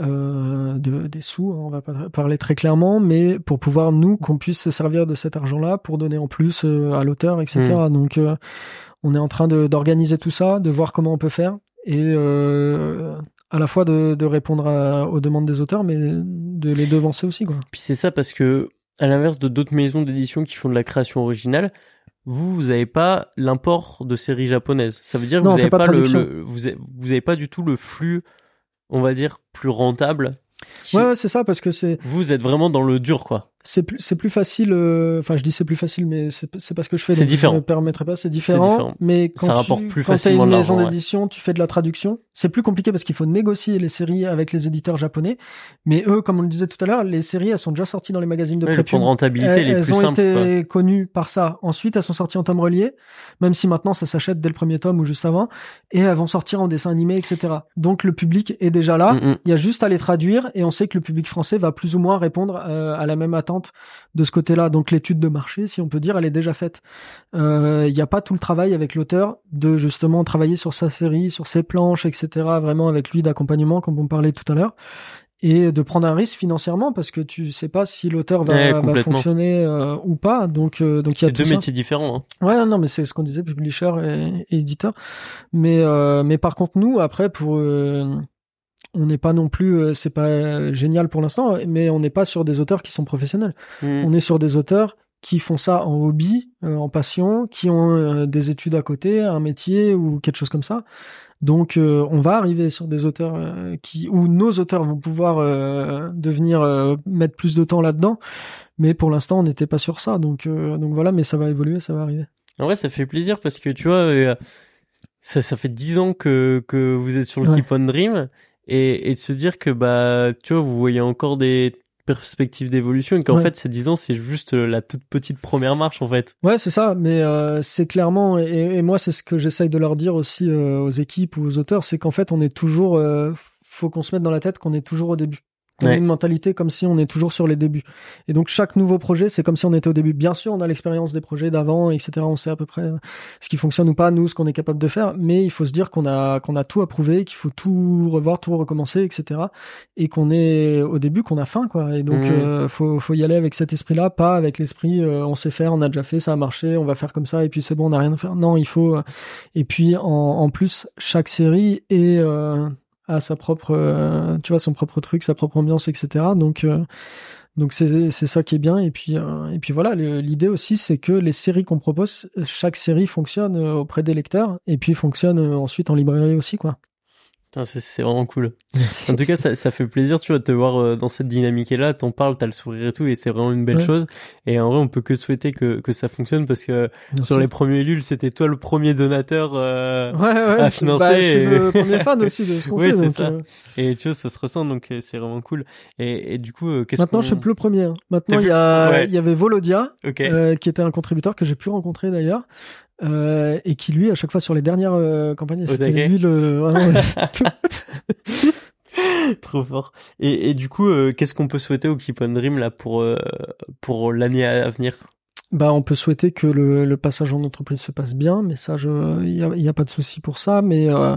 euh, de, des sous, hein, on va pas parler très clairement, mais pour pouvoir nous qu'on puisse se servir de cet argent-là pour donner en plus euh, à l'auteur, etc. Hmm. Donc euh, on est en train d'organiser tout ça, de voir comment on peut faire et euh, à la fois de, de répondre aux demandes des auteurs, mais de les devancer aussi. Quoi. Puis c'est ça parce que à l'inverse de d'autres maisons d'édition qui font de la création originale, vous, vous n'avez pas l'import de séries japonaises. Ça veut dire que vous n'avez pas, le, vous, avez, vous avez pas du tout le flux on va dire, plus rentable. Ouais, ouais c'est ça, parce que c'est. Vous êtes vraiment dans le dur, quoi c'est plus c'est plus facile euh, enfin je dis c'est plus facile mais c'est c'est parce que je fais c'est différent je me permettrai pas c'est différent, mais quand ça tu, rapporte plus quand facilement as une maison ouais. d'édition tu fais de la traduction. C'est plus compliqué parce qu'il faut négocier les séries avec les éditeurs japonais. Mais eux comme on le disait tout à l'heure les séries elles sont déjà sorties dans les magazines de ouais, le rentabilité elles, les elles plus ont simples, été quoi. connues par ça. Ensuite elles sont sorties en tome relié même si maintenant ça s'achète dès le premier tome ou juste avant et elles vont sortir en dessin animé etc donc le public est déjà là. Mm, mm. il y a juste à les traduire et on sait que le public français va plus ou moins répondre euh, à la même attente de ce côté-là. Donc l'étude de marché, si on peut dire, elle est déjà faite. Euh, Il n'y a pas tout le travail avec l'auteur de justement travailler sur sa série, sur ses planches, etc. Vraiment avec lui d'accompagnement, comme on parlait tout à l'heure. Et de prendre un risque financièrement parce que tu sais pas si l'auteur va, fonctionner euh, ou pas. Donc, euh, donc il y a deux ça. métiers différents hein. Ouais, non, mais c'est ce qu'on disait, publisher et, et éditeur. Mais, euh, mais par contre, nous, après, pour, on n'est pas non plus, euh, c'est pas euh, génial pour l'instant, mais on n'est pas sur des auteurs qui sont professionnels. Mm. On est sur des auteurs qui font ça en hobby, euh, en passion, qui ont euh, des études à côté, un métier ou quelque chose comme ça. Donc, euh, on va arriver sur des auteurs qui, où nos auteurs vont pouvoir euh, devenir euh, mettre plus de temps là-dedans. Mais pour l'instant, on n'était pas sur ça. Donc, euh, donc voilà, mais ça va évoluer, ça va arriver. En vrai, ça fait plaisir parce que tu vois, euh, ça, ça fait dix ans que, que vous êtes sur le Ouais. Keep on Dream et, et de se dire que bah, tu vois, vous voyez encore des perspectives d'évolution et qu'en Ouais. fait, ces dix ans, c'est juste euh, la toute petite première marche en fait. Ouais, c'est ça, mais euh, c'est clairement, et, et moi c'est ce que j'essaye de leur dire aussi euh, aux équipes ou aux auteurs, c'est qu'en fait on est toujours, euh, faut qu'on se mette dans la tête qu'on est toujours au début. On a une mentalité comme si on est toujours sur les débuts. Et donc chaque nouveau projet, c'est comme si on était au début. Bien sûr, on a l'expérience des projets d'avant, etc. On sait à peu près euh, ce qui fonctionne ou pas, nous, ce qu'on est capable de faire. Mais il faut se dire qu'on a qu'on a tout approuvé, qu'il faut tout revoir, tout recommencer, etc. Et qu'on est au début, qu'on a faim, quoi. Et donc Mhm. euh, faut faut y aller avec cet esprit-là, pas avec l'esprit euh, on sait faire, on a déjà fait, ça a marché, on va faire comme ça et puis c'est bon, on n'a rien à faire. Non, il faut. Et puis en, en plus, chaque série est euh, a sa propre, euh, tu vois, son propre truc, sa propre ambiance, etc. Donc euh, donc c'est c'est ça qui est bien et puis euh, et puis voilà l'idée aussi c'est que les séries qu'on propose chaque série fonctionne auprès des lecteurs et puis fonctionne ensuite en librairie aussi quoi. C'est- vraiment cool. En tout cas, ça, ça fait plaisir, tu vois, de te voir euh, dans cette dynamique-là. T'en parles, t'as le sourire et tout, et c'est vraiment une belle Ouais. chose. Et en vrai, on peut que te souhaiter que, que ça fonctionne parce que Merci. sur les premiers Lul, c'était toi le premier donateur. euh, Ouais, ouais, à c'est- financer bah, je suis et- le premier fan aussi de ce qu'on [laughs] Oui, fait. c'est donc, ça. euh, Et tu vois, ça se ressent, donc euh, c'est vraiment cool. Et, et du coup, qu'est-ce maintenant, je suis plus le premier. hein. Maintenant, il y a, il y avait Volodia, Ok. euh, qui était un contributeur que j'ai pu rencontrer d'ailleurs, euh, et qui lui, à chaque fois sur les dernières euh, campagnes, c'était lui le. [laughs] vraiment, Trop fort. Et, et du coup, euh, qu'est-ce qu'on peut souhaiter au Keep on Dream là pour euh, pour l'année à venir? Bah, on peut souhaiter que le, le passage en entreprise se passe bien, mais ça, je, il y a, il y a pas de souci pour ça. Mais euh,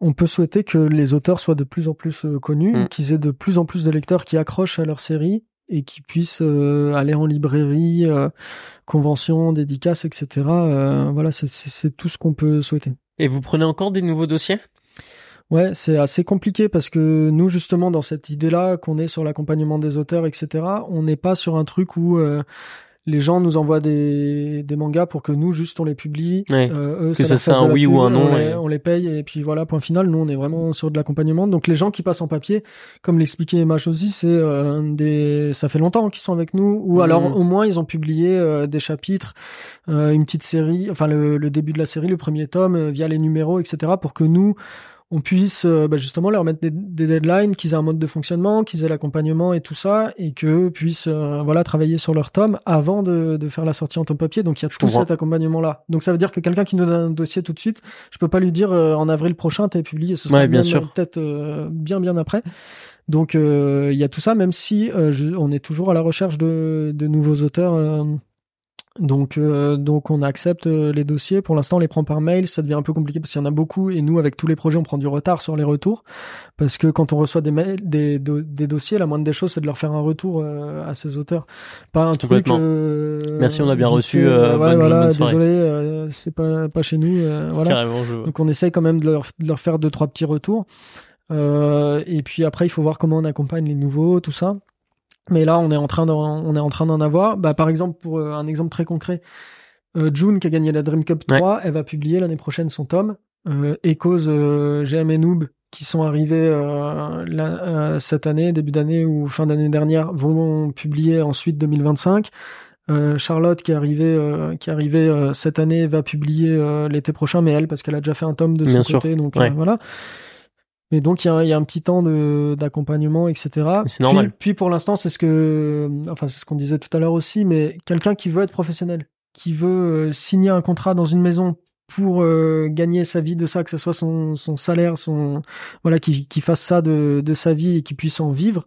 on peut souhaiter que les auteurs soient de plus en plus connus, Mm. qu'ils aient de plus en plus de lecteurs qui accrochent à leur série et qui puissent euh, aller en librairie, euh, convention, dédicaces, etc. Euh, voilà, c'est- c'est c'est tout ce qu'on peut souhaiter. Et vous prenez encore des nouveaux dossiers? Ouais, c'est assez compliqué parce que nous, justement, dans cette idée-là, qu'on est sur l'accompagnement des auteurs, etc., on n'est pas sur un truc où euh, les gens nous envoient des, des mangas pour que nous, juste, on les publie. Ouais. Euh, eux, Que ça soit un oui pub, ou un non, On, on les paye et puis voilà, point final. Nous, on est vraiment sur de l'accompagnement. Donc, les gens qui passent en papier, comme l'expliquait Emma Josie, c'est euh, des, ça fait longtemps qu'ils sont avec nous, ou Mhm. alors au moins ils ont publié euh, des chapitres, euh, une petite série, enfin le, le début de la série, le premier tome, euh, via les numéros, etc., pour que nous on puisse euh, bah, justement leur mettre des, des deadlines, qu'ils aient un mode de fonctionnement, qu'ils aient l'accompagnement et tout ça, et qu'eux puissent euh, voilà travailler sur leur tome avant de, de faire la sortie en tome papier. Donc il y a tout comprends. cet accompagnement là. Donc ça veut dire que quelqu'un qui nous donne un dossier tout de suite, je peux pas lui dire euh, en avril prochain t'es publié, ce sera Ouais, bien sûr. peut-être euh, bien bien après. Donc euh, il y a tout ça, même si euh, je- on est toujours à la recherche de, de nouveaux auteurs. Donc, euh, donc on accepte euh, les dossiers. Pour l'instant, on les prend par mail. Ça devient un peu compliqué parce qu'il y en a beaucoup. Et nous, avec tous les projets, on prend du retard sur les retours. Parce que quand on reçoit des mails, des, do- des dossiers, la moindre des choses, c'est de leur faire un retour euh, à ces auteurs. Pas un truc. Euh, Merci, on a bien reçu, euh, ouais, bonne- voilà, bonne désolé, c'est pas pas chez nous. voilà. Carrément, je vois. Donc on essaye quand même de leur, de leur faire deux trois petits retours. Euh, et puis après il faut voir comment on accompagne les nouveaux, tout ça. Mais là on est en train d'en, on est en train d'en avoir. Bah, par exemple pour euh, un exemple très concret, euh, June qui a gagné la Dream Cup 3, elle va publier l'année prochaine son tome. Euh, Echoes euh, GM et Noob qui sont arrivés euh, euh, cette année, début d'année ou fin d'année dernière, vont publier ensuite 2025. Euh, Charlotte qui est arrivée, euh, qui est arrivée euh, cette année va publier euh, l'été prochain, mais elle parce qu'elle a déjà fait un tome de son Bien sûr. côté, donc Ouais. voilà. Donc il y a, il y a un petit temps d'accompagnement, etc. C'est Puis- normal. Puis, pour l'instant, c'est ce que, enfin c'est ce qu'on disait tout à l'heure aussi, mais quelqu'un qui veut être professionnel, qui veut euh, signer un contrat dans une maison pour euh, gagner sa vie de ça, que ce soit son, son salaire, son voilà, qui, qui fasse ça de, de sa vie et qui puisse en vivre.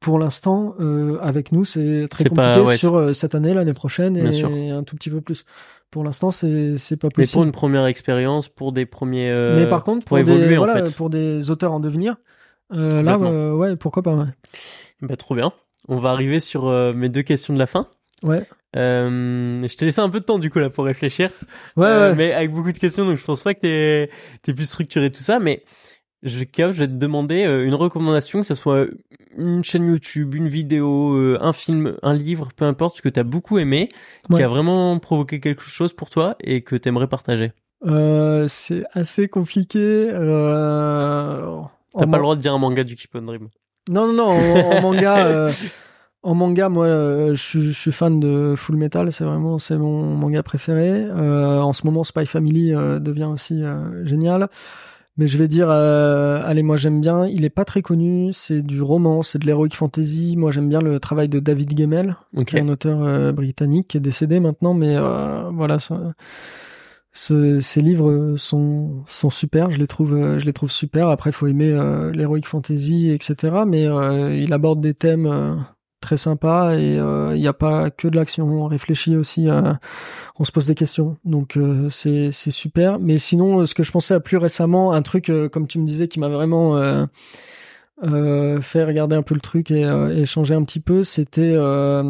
Pour l'instant, euh, avec nous, c'est très pas- compliqué ouais, sur euh, cette année, l'année prochaine et un tout petit peu plus. Pour l'instant, c'est c'est pas Mais possible. pour une première expérience, pour des premiers. euh, Mais par contre, pour pour, des, évoluer, en voilà, fait. pour des auteurs en devenir, euh, là, euh, ouais, pourquoi pas, ouais. Bah, trop bien. On va arriver sur mes deux questions de la fin. Ouais, Euh, je t'ai laissé un peu de temps du coup là pour réfléchir. ouais, Euh, ouais. Mais avec beaucoup de questions, donc je pense pas que t'es t'es plus structuré tout ça. Mais je, vais te demander euh, une recommandation, que ce soit une chaîne YouTube, une vidéo, euh, un film, un livre, peu importe, ce que t'as beaucoup aimé, qui a vraiment provoqué quelque chose pour toi et que t'aimerais partager. Euh, c'est assez compliqué. Euh... T'as pas le droit de dire un manga du Keep on Dream. Non, non, non. En, en manga, [laughs] euh, en manga, moi, je, suis- je suis fan de Full Metal. C'est vraiment, c'est mon manga préféré. En ce moment, Spy Family devient aussi génial. Mais je vais dire, euh, allez, moi j'aime bien. Il est pas très connu. C'est du roman, c'est de l'heroic fantasy. Moi, j'aime bien le travail de David Gemmell, Ok. qui est un auteur euh, britannique qui est décédé maintenant, mais euh, voilà, ça- ce- ces livres sont sont super. Je les trouve, euh, je les trouve super. Après, faut aimer euh, l'heroic fantasy, etc. Mais euh, il aborde des thèmes euh, très sympas et euh, il n'y a pas que de l'action. On réfléchit aussi, on se pose des questions. Donc euh, c'est c'est super. Mais sinon, euh, ce que je pensais à plus récemment, un truc euh, comme tu me disais qui m'a vraiment euh, euh, fait regarder un peu le truc et, euh, et changer un petit peu. C'était euh,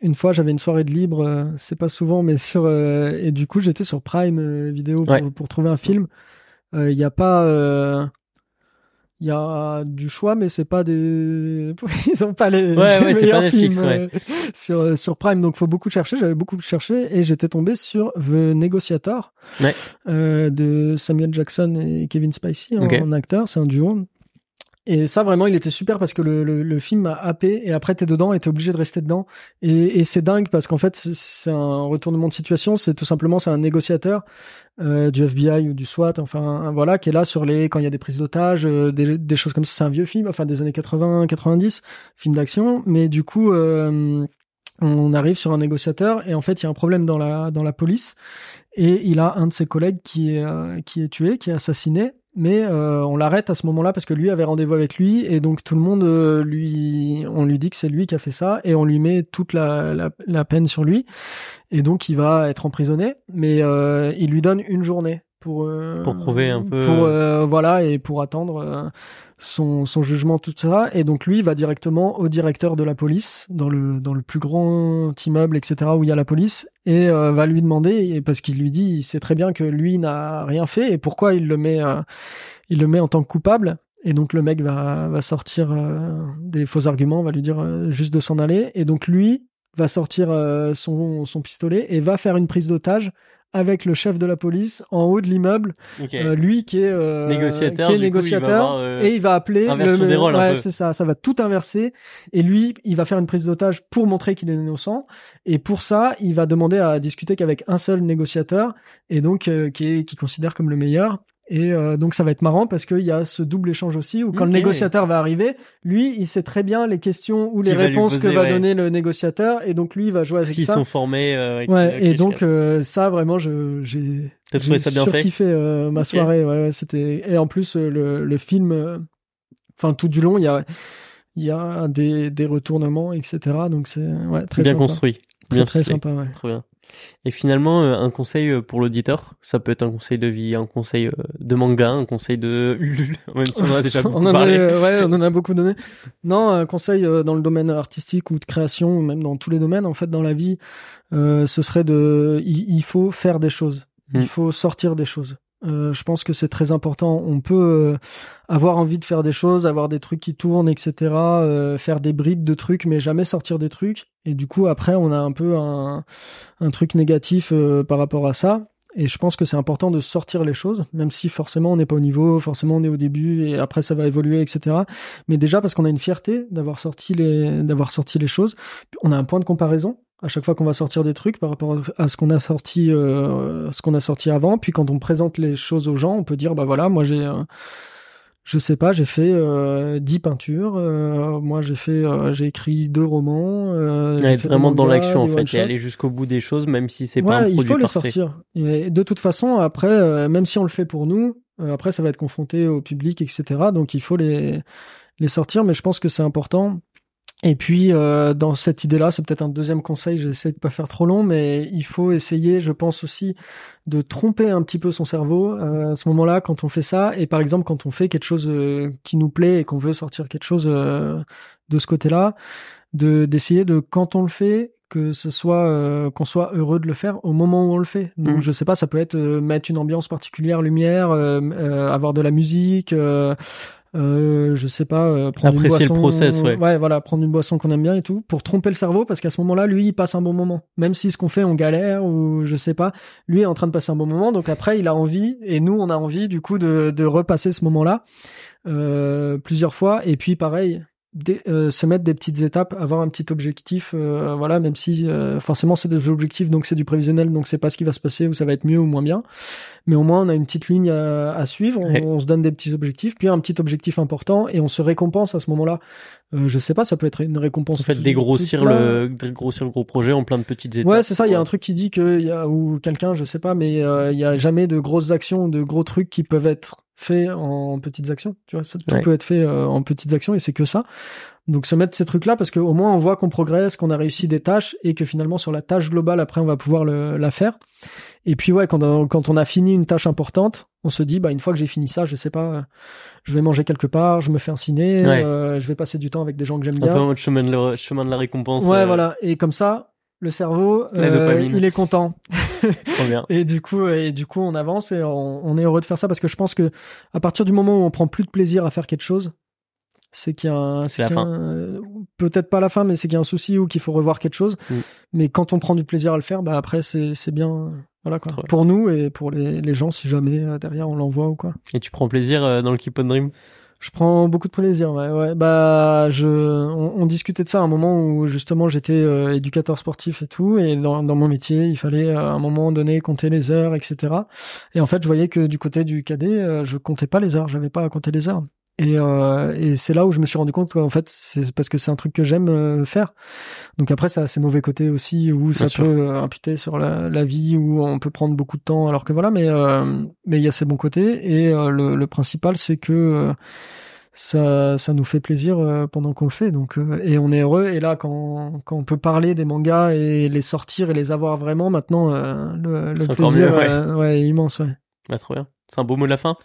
une fois j'avais une soirée de libre, euh, c'est pas souvent, mais sur euh, et du coup j'étais sur Prime vidéo pour, Ouais. pour trouver un film. Il y a pas euh, il y a du choix, mais c'est pas des. [laughs] Ils ont pas les, Ouais, les ouais, pas meilleurs Netflix, films ouais. sur euh, sur Prime. Donc faut beaucoup chercher. J'avais beaucoup cherché et j'étais tombé sur The Negotiator Ouais. euh, de Samuel Jackson et Kevin Spacey en, Ok. en acteur. C'est un duo. Et ça, vraiment, il était super parce que le, le, le film m'a happé et après, t'es dedans et t'es obligé de rester dedans. Et, et c'est dingue parce qu'en fait, c'est- un retournement de situation. C'est tout simplement, c'est un négociateur euh, du FBI ou du SWAT, enfin, voilà, qui est là sur les, quand il y a des prises d'otages, euh, des, des choses comme ça. C'est un vieux film, enfin, des années 80, 90, film d'action. Mais du coup, euh, on arrive sur un négociateur et en fait, il y a un problème dans la, dans la police et il a un de ses collègues qui est, euh, qui est tué, qui est assassiné. Mais euh, on l'arrête à ce moment-là parce que lui avait rendez-vous avec lui et donc tout le monde euh, lui, on lui dit que c'est lui qui a fait ça et on lui met toute la, la, la peine sur lui et donc il va être emprisonné. Mais euh, il lui donne une journée pour euh, Pour prouver un peu- pour euh, voilà et pour attendre son, son jugement tout ça. Et donc lui va directement au directeur de la police dans le dans le plus grand immeuble etc où il y a la police et euh, va lui demander et parce qu'il lui dit il sait très bien que lui n'a rien fait et pourquoi il le met euh, il le met en tant que coupable. Et donc le mec va va sortir euh, des faux arguments va lui dire euh, juste de s'en aller. Et donc lui va sortir euh, son son pistolet et va faire une prise d'otage avec le chef de la police en haut de l'immeuble euh, lui qui est euh, Négociateur, qui est du coup, il va négociateur avoir, euh, et il va appeler le des rôles, ouais, c'est ça ça va tout inverser et lui il va faire une prise d'otage pour montrer qu'il est innocent et pour ça il va demander à discuter qu'avec un seul négociateur et donc euh, qui est qui considère comme le meilleur et euh, donc ça va être marrant parce qu'il y a ce double échange aussi où quand le négociateur va arriver, lui il sait très bien les questions ou les Qui va lui réponses poser, que va ouais. donner le négociateur et donc lui il va jouer Parce avec qu'ils ça. sont formés. euh, avec- Ouais, ok, et donc euh, ça vraiment je j'ai T'as trouvé ça bien fait kiffé ma soirée ouais, ouais, c'était et en plus euh, le le film euh, enfin tout du long il y a il y a des des retournements etc donc c'est ouais très bien sympa. construit. très, bien très sympa ouais. Trop bien. Et finalement, euh, un conseil euh, pour l'auditeur, ça peut être un conseil de vie, un conseil euh, de manga, un conseil de [laughs] Ulule, même si on en a déjà beaucoup [laughs] on en a, parlé. ouais, on en a beaucoup donné. Non, un conseil dans le domaine artistique ou de création, ou même dans tous les domaines, en fait, dans la vie, euh, ce serait de, il, il faut faire des choses. Mm. Il faut sortir des choses. Euh, je pense que c'est très important. On peut euh, avoir envie de faire des choses, avoir des trucs qui tournent, etc. euh, faire des brides de trucs, mais jamais sortir des trucs. Et du coup, après, on a un peu un, un truc négatif euh, par rapport à ça. Et je pense que c'est important de sortir les choses, même si forcément on n'est pas au niveau, forcément on est au début et après ça va évoluer, etc. Mais déjà parce qu'on a une fierté d'avoir sorti les, d'avoir sorti les choses. On a un point de comparaison à chaque fois qu'on va sortir des trucs par rapport à ce qu'on a sorti, euh, ce qu'on a sorti avant. Puis quand on présente les choses aux gens, on peut dire bah voilà, moi j'ai euh, je sais pas, j'ai fait euh, 10 peintures. Euh, moi, j'ai fait, euh, j'ai écrit deux romans. Euh, être vraiment dans l'action en fait, et aller jusqu'au bout des choses, même si c'est pas un produit il faut les sortir. Et de toute façon, après, euh, même si on le fait pour nous, euh, après ça va être confronté au public, etc. Donc il faut les les sortir, mais je pense que c'est important et puis euh, dans cette idée-là, c'est peut-être un deuxième conseil. J'essaie de pas faire trop long, mais il faut essayer, je pense aussi, de tromper un petit peu son cerveau euh, à ce moment-là quand on fait ça. Et par exemple, quand on fait quelque chose euh, qui nous plaît et qu'on veut sortir quelque chose euh, de ce côté-là, de d'essayer de quand on le fait que ce soit qu'on soit heureux de le faire au moment où on le fait. Donc Mhm. je sais pas, ça peut être mettre une ambiance particulière, lumière, avoir de la musique. Euh, je sais pas, euh, prendre Apprécier une le boisson, process, ouais. voilà, prendre une boisson qu'on aime bien et tout, pour tromper le cerveau, parce qu'à ce moment-là, lui, il passe un bon moment. Même si ce qu'on fait, on galère ou je sais pas, lui est en train de passer un bon moment, donc après, il a envie, et nous, on a envie, du coup, de, de repasser ce moment-là euh, plusieurs fois. Et puis, pareil, des- euh, se mettre des petites étapes, avoir un petit objectif, euh, voilà, même si euh, forcément c'est des objectifs, donc c'est du prévisionnel, donc c'est pas ce qui va se passer ou ça va être mieux ou moins bien, mais au moins on a une petite ligne à, à suivre, on, Ouais. on se donne des petits objectifs, puis un petit objectif important et on se récompense à ce moment-là. Euh, je sais pas, ça peut être une récompense. En fait, dégrossir le, dégrossir le gros projet en plein de petites étapes. Ouais, c'est ça. Il y a un truc qui dit que y a ou quelqu'un, je sais pas, mais euh, il y a jamais de grosses actions, de gros trucs qui peuvent être faits en petites actions. Tu vois, ça, tout Ouais. peut être fait euh, en petites actions et c'est que ça. Donc se mettre ces trucs-là parce qu'au moins on voit qu'on progresse, qu'on a réussi des tâches et que finalement sur la tâche globale après on va pouvoir le, la faire. Et puis ouais, quand on, quand on a fini une tâche importante, on se dit bah une fois que j'ai fini ça, je sais pas, euh, je vais manger quelque part, je me fais un ciné, Ouais. euh, je vais passer du temps avec des gens que j'aime Un bien. peu en mode chemin de, le- chemin de la récompense. Ouais, euh, voilà. Et comme ça, le cerveau, euh, il est content. [laughs] Trop bien. Et du coup, et du coup, on avance et on, on est heureux de faire ça parce que je pense que à partir du moment où on prend plus de plaisir à faire quelque chose, c'est qu'il y a un, C'est un- peut-être pas la fin, mais c'est qu'il y a un souci ou qu'il faut revoir quelque chose. Mm. Mais quand on prend du plaisir à le faire, bah après c'est c'est bien, voilà quoi. Trop bien. Pour nous et pour les, les gens si jamais euh, derrière on l'envoie ou quoi. Et tu prends plaisir euh, dans le Keep on Dream? Je prends beaucoup de plaisir, ouais. Bah, je, on, discutait de ça à un moment où justement j'étais euh, éducateur sportif et tout, et dans, dans mon métier, il fallait euh, à un moment donné compter les heures, etc. Et en fait, je voyais que du côté du cadet, euh, je comptais pas les heures, j'avais pas à compter les heures. Et, euh, et c'est là où je me suis rendu compte qu'en fait, c'est parce que c'est un truc que j'aime euh, faire. Donc après, ça a ses mauvais côtés aussi, où ça sûr. peut euh, imputer sur la, la vie, où on peut prendre beaucoup de temps, alors que voilà, mais mais il y a ses bons côtés. Et le, le principal, c'est que ça, ça nous fait plaisir pendant qu'on le fait. Donc, et on est heureux. Et là, quand, quand on peut parler des mangas et les sortir et les avoir vraiment, maintenant, le, plaisir mieux, ouais. ouais, est immense. Ouais. Bah, trop bien. C'est un beau mot de la fin.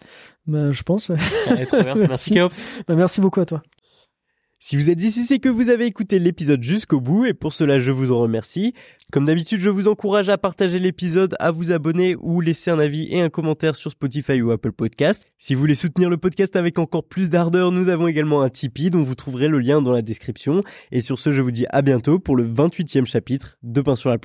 Bah, je pense. ouais. Trop bien. [laughs] Merci, Merci. Bah, merci beaucoup à toi. Si vous êtes ici, c'est que vous avez écouté l'épisode jusqu'au bout et pour cela, je vous en remercie. Comme d'habitude, je vous encourage à partager l'épisode, à vous abonner ou laisser un avis et un commentaire sur Spotify ou Apple Podcast. Si vous voulez soutenir le podcast avec encore plus d'ardeur, nous avons également un Tipeee dont vous trouverez le lien dans la description. Et sur ce, je vous dis à bientôt pour le 28e chapitre de Pain sur la planche.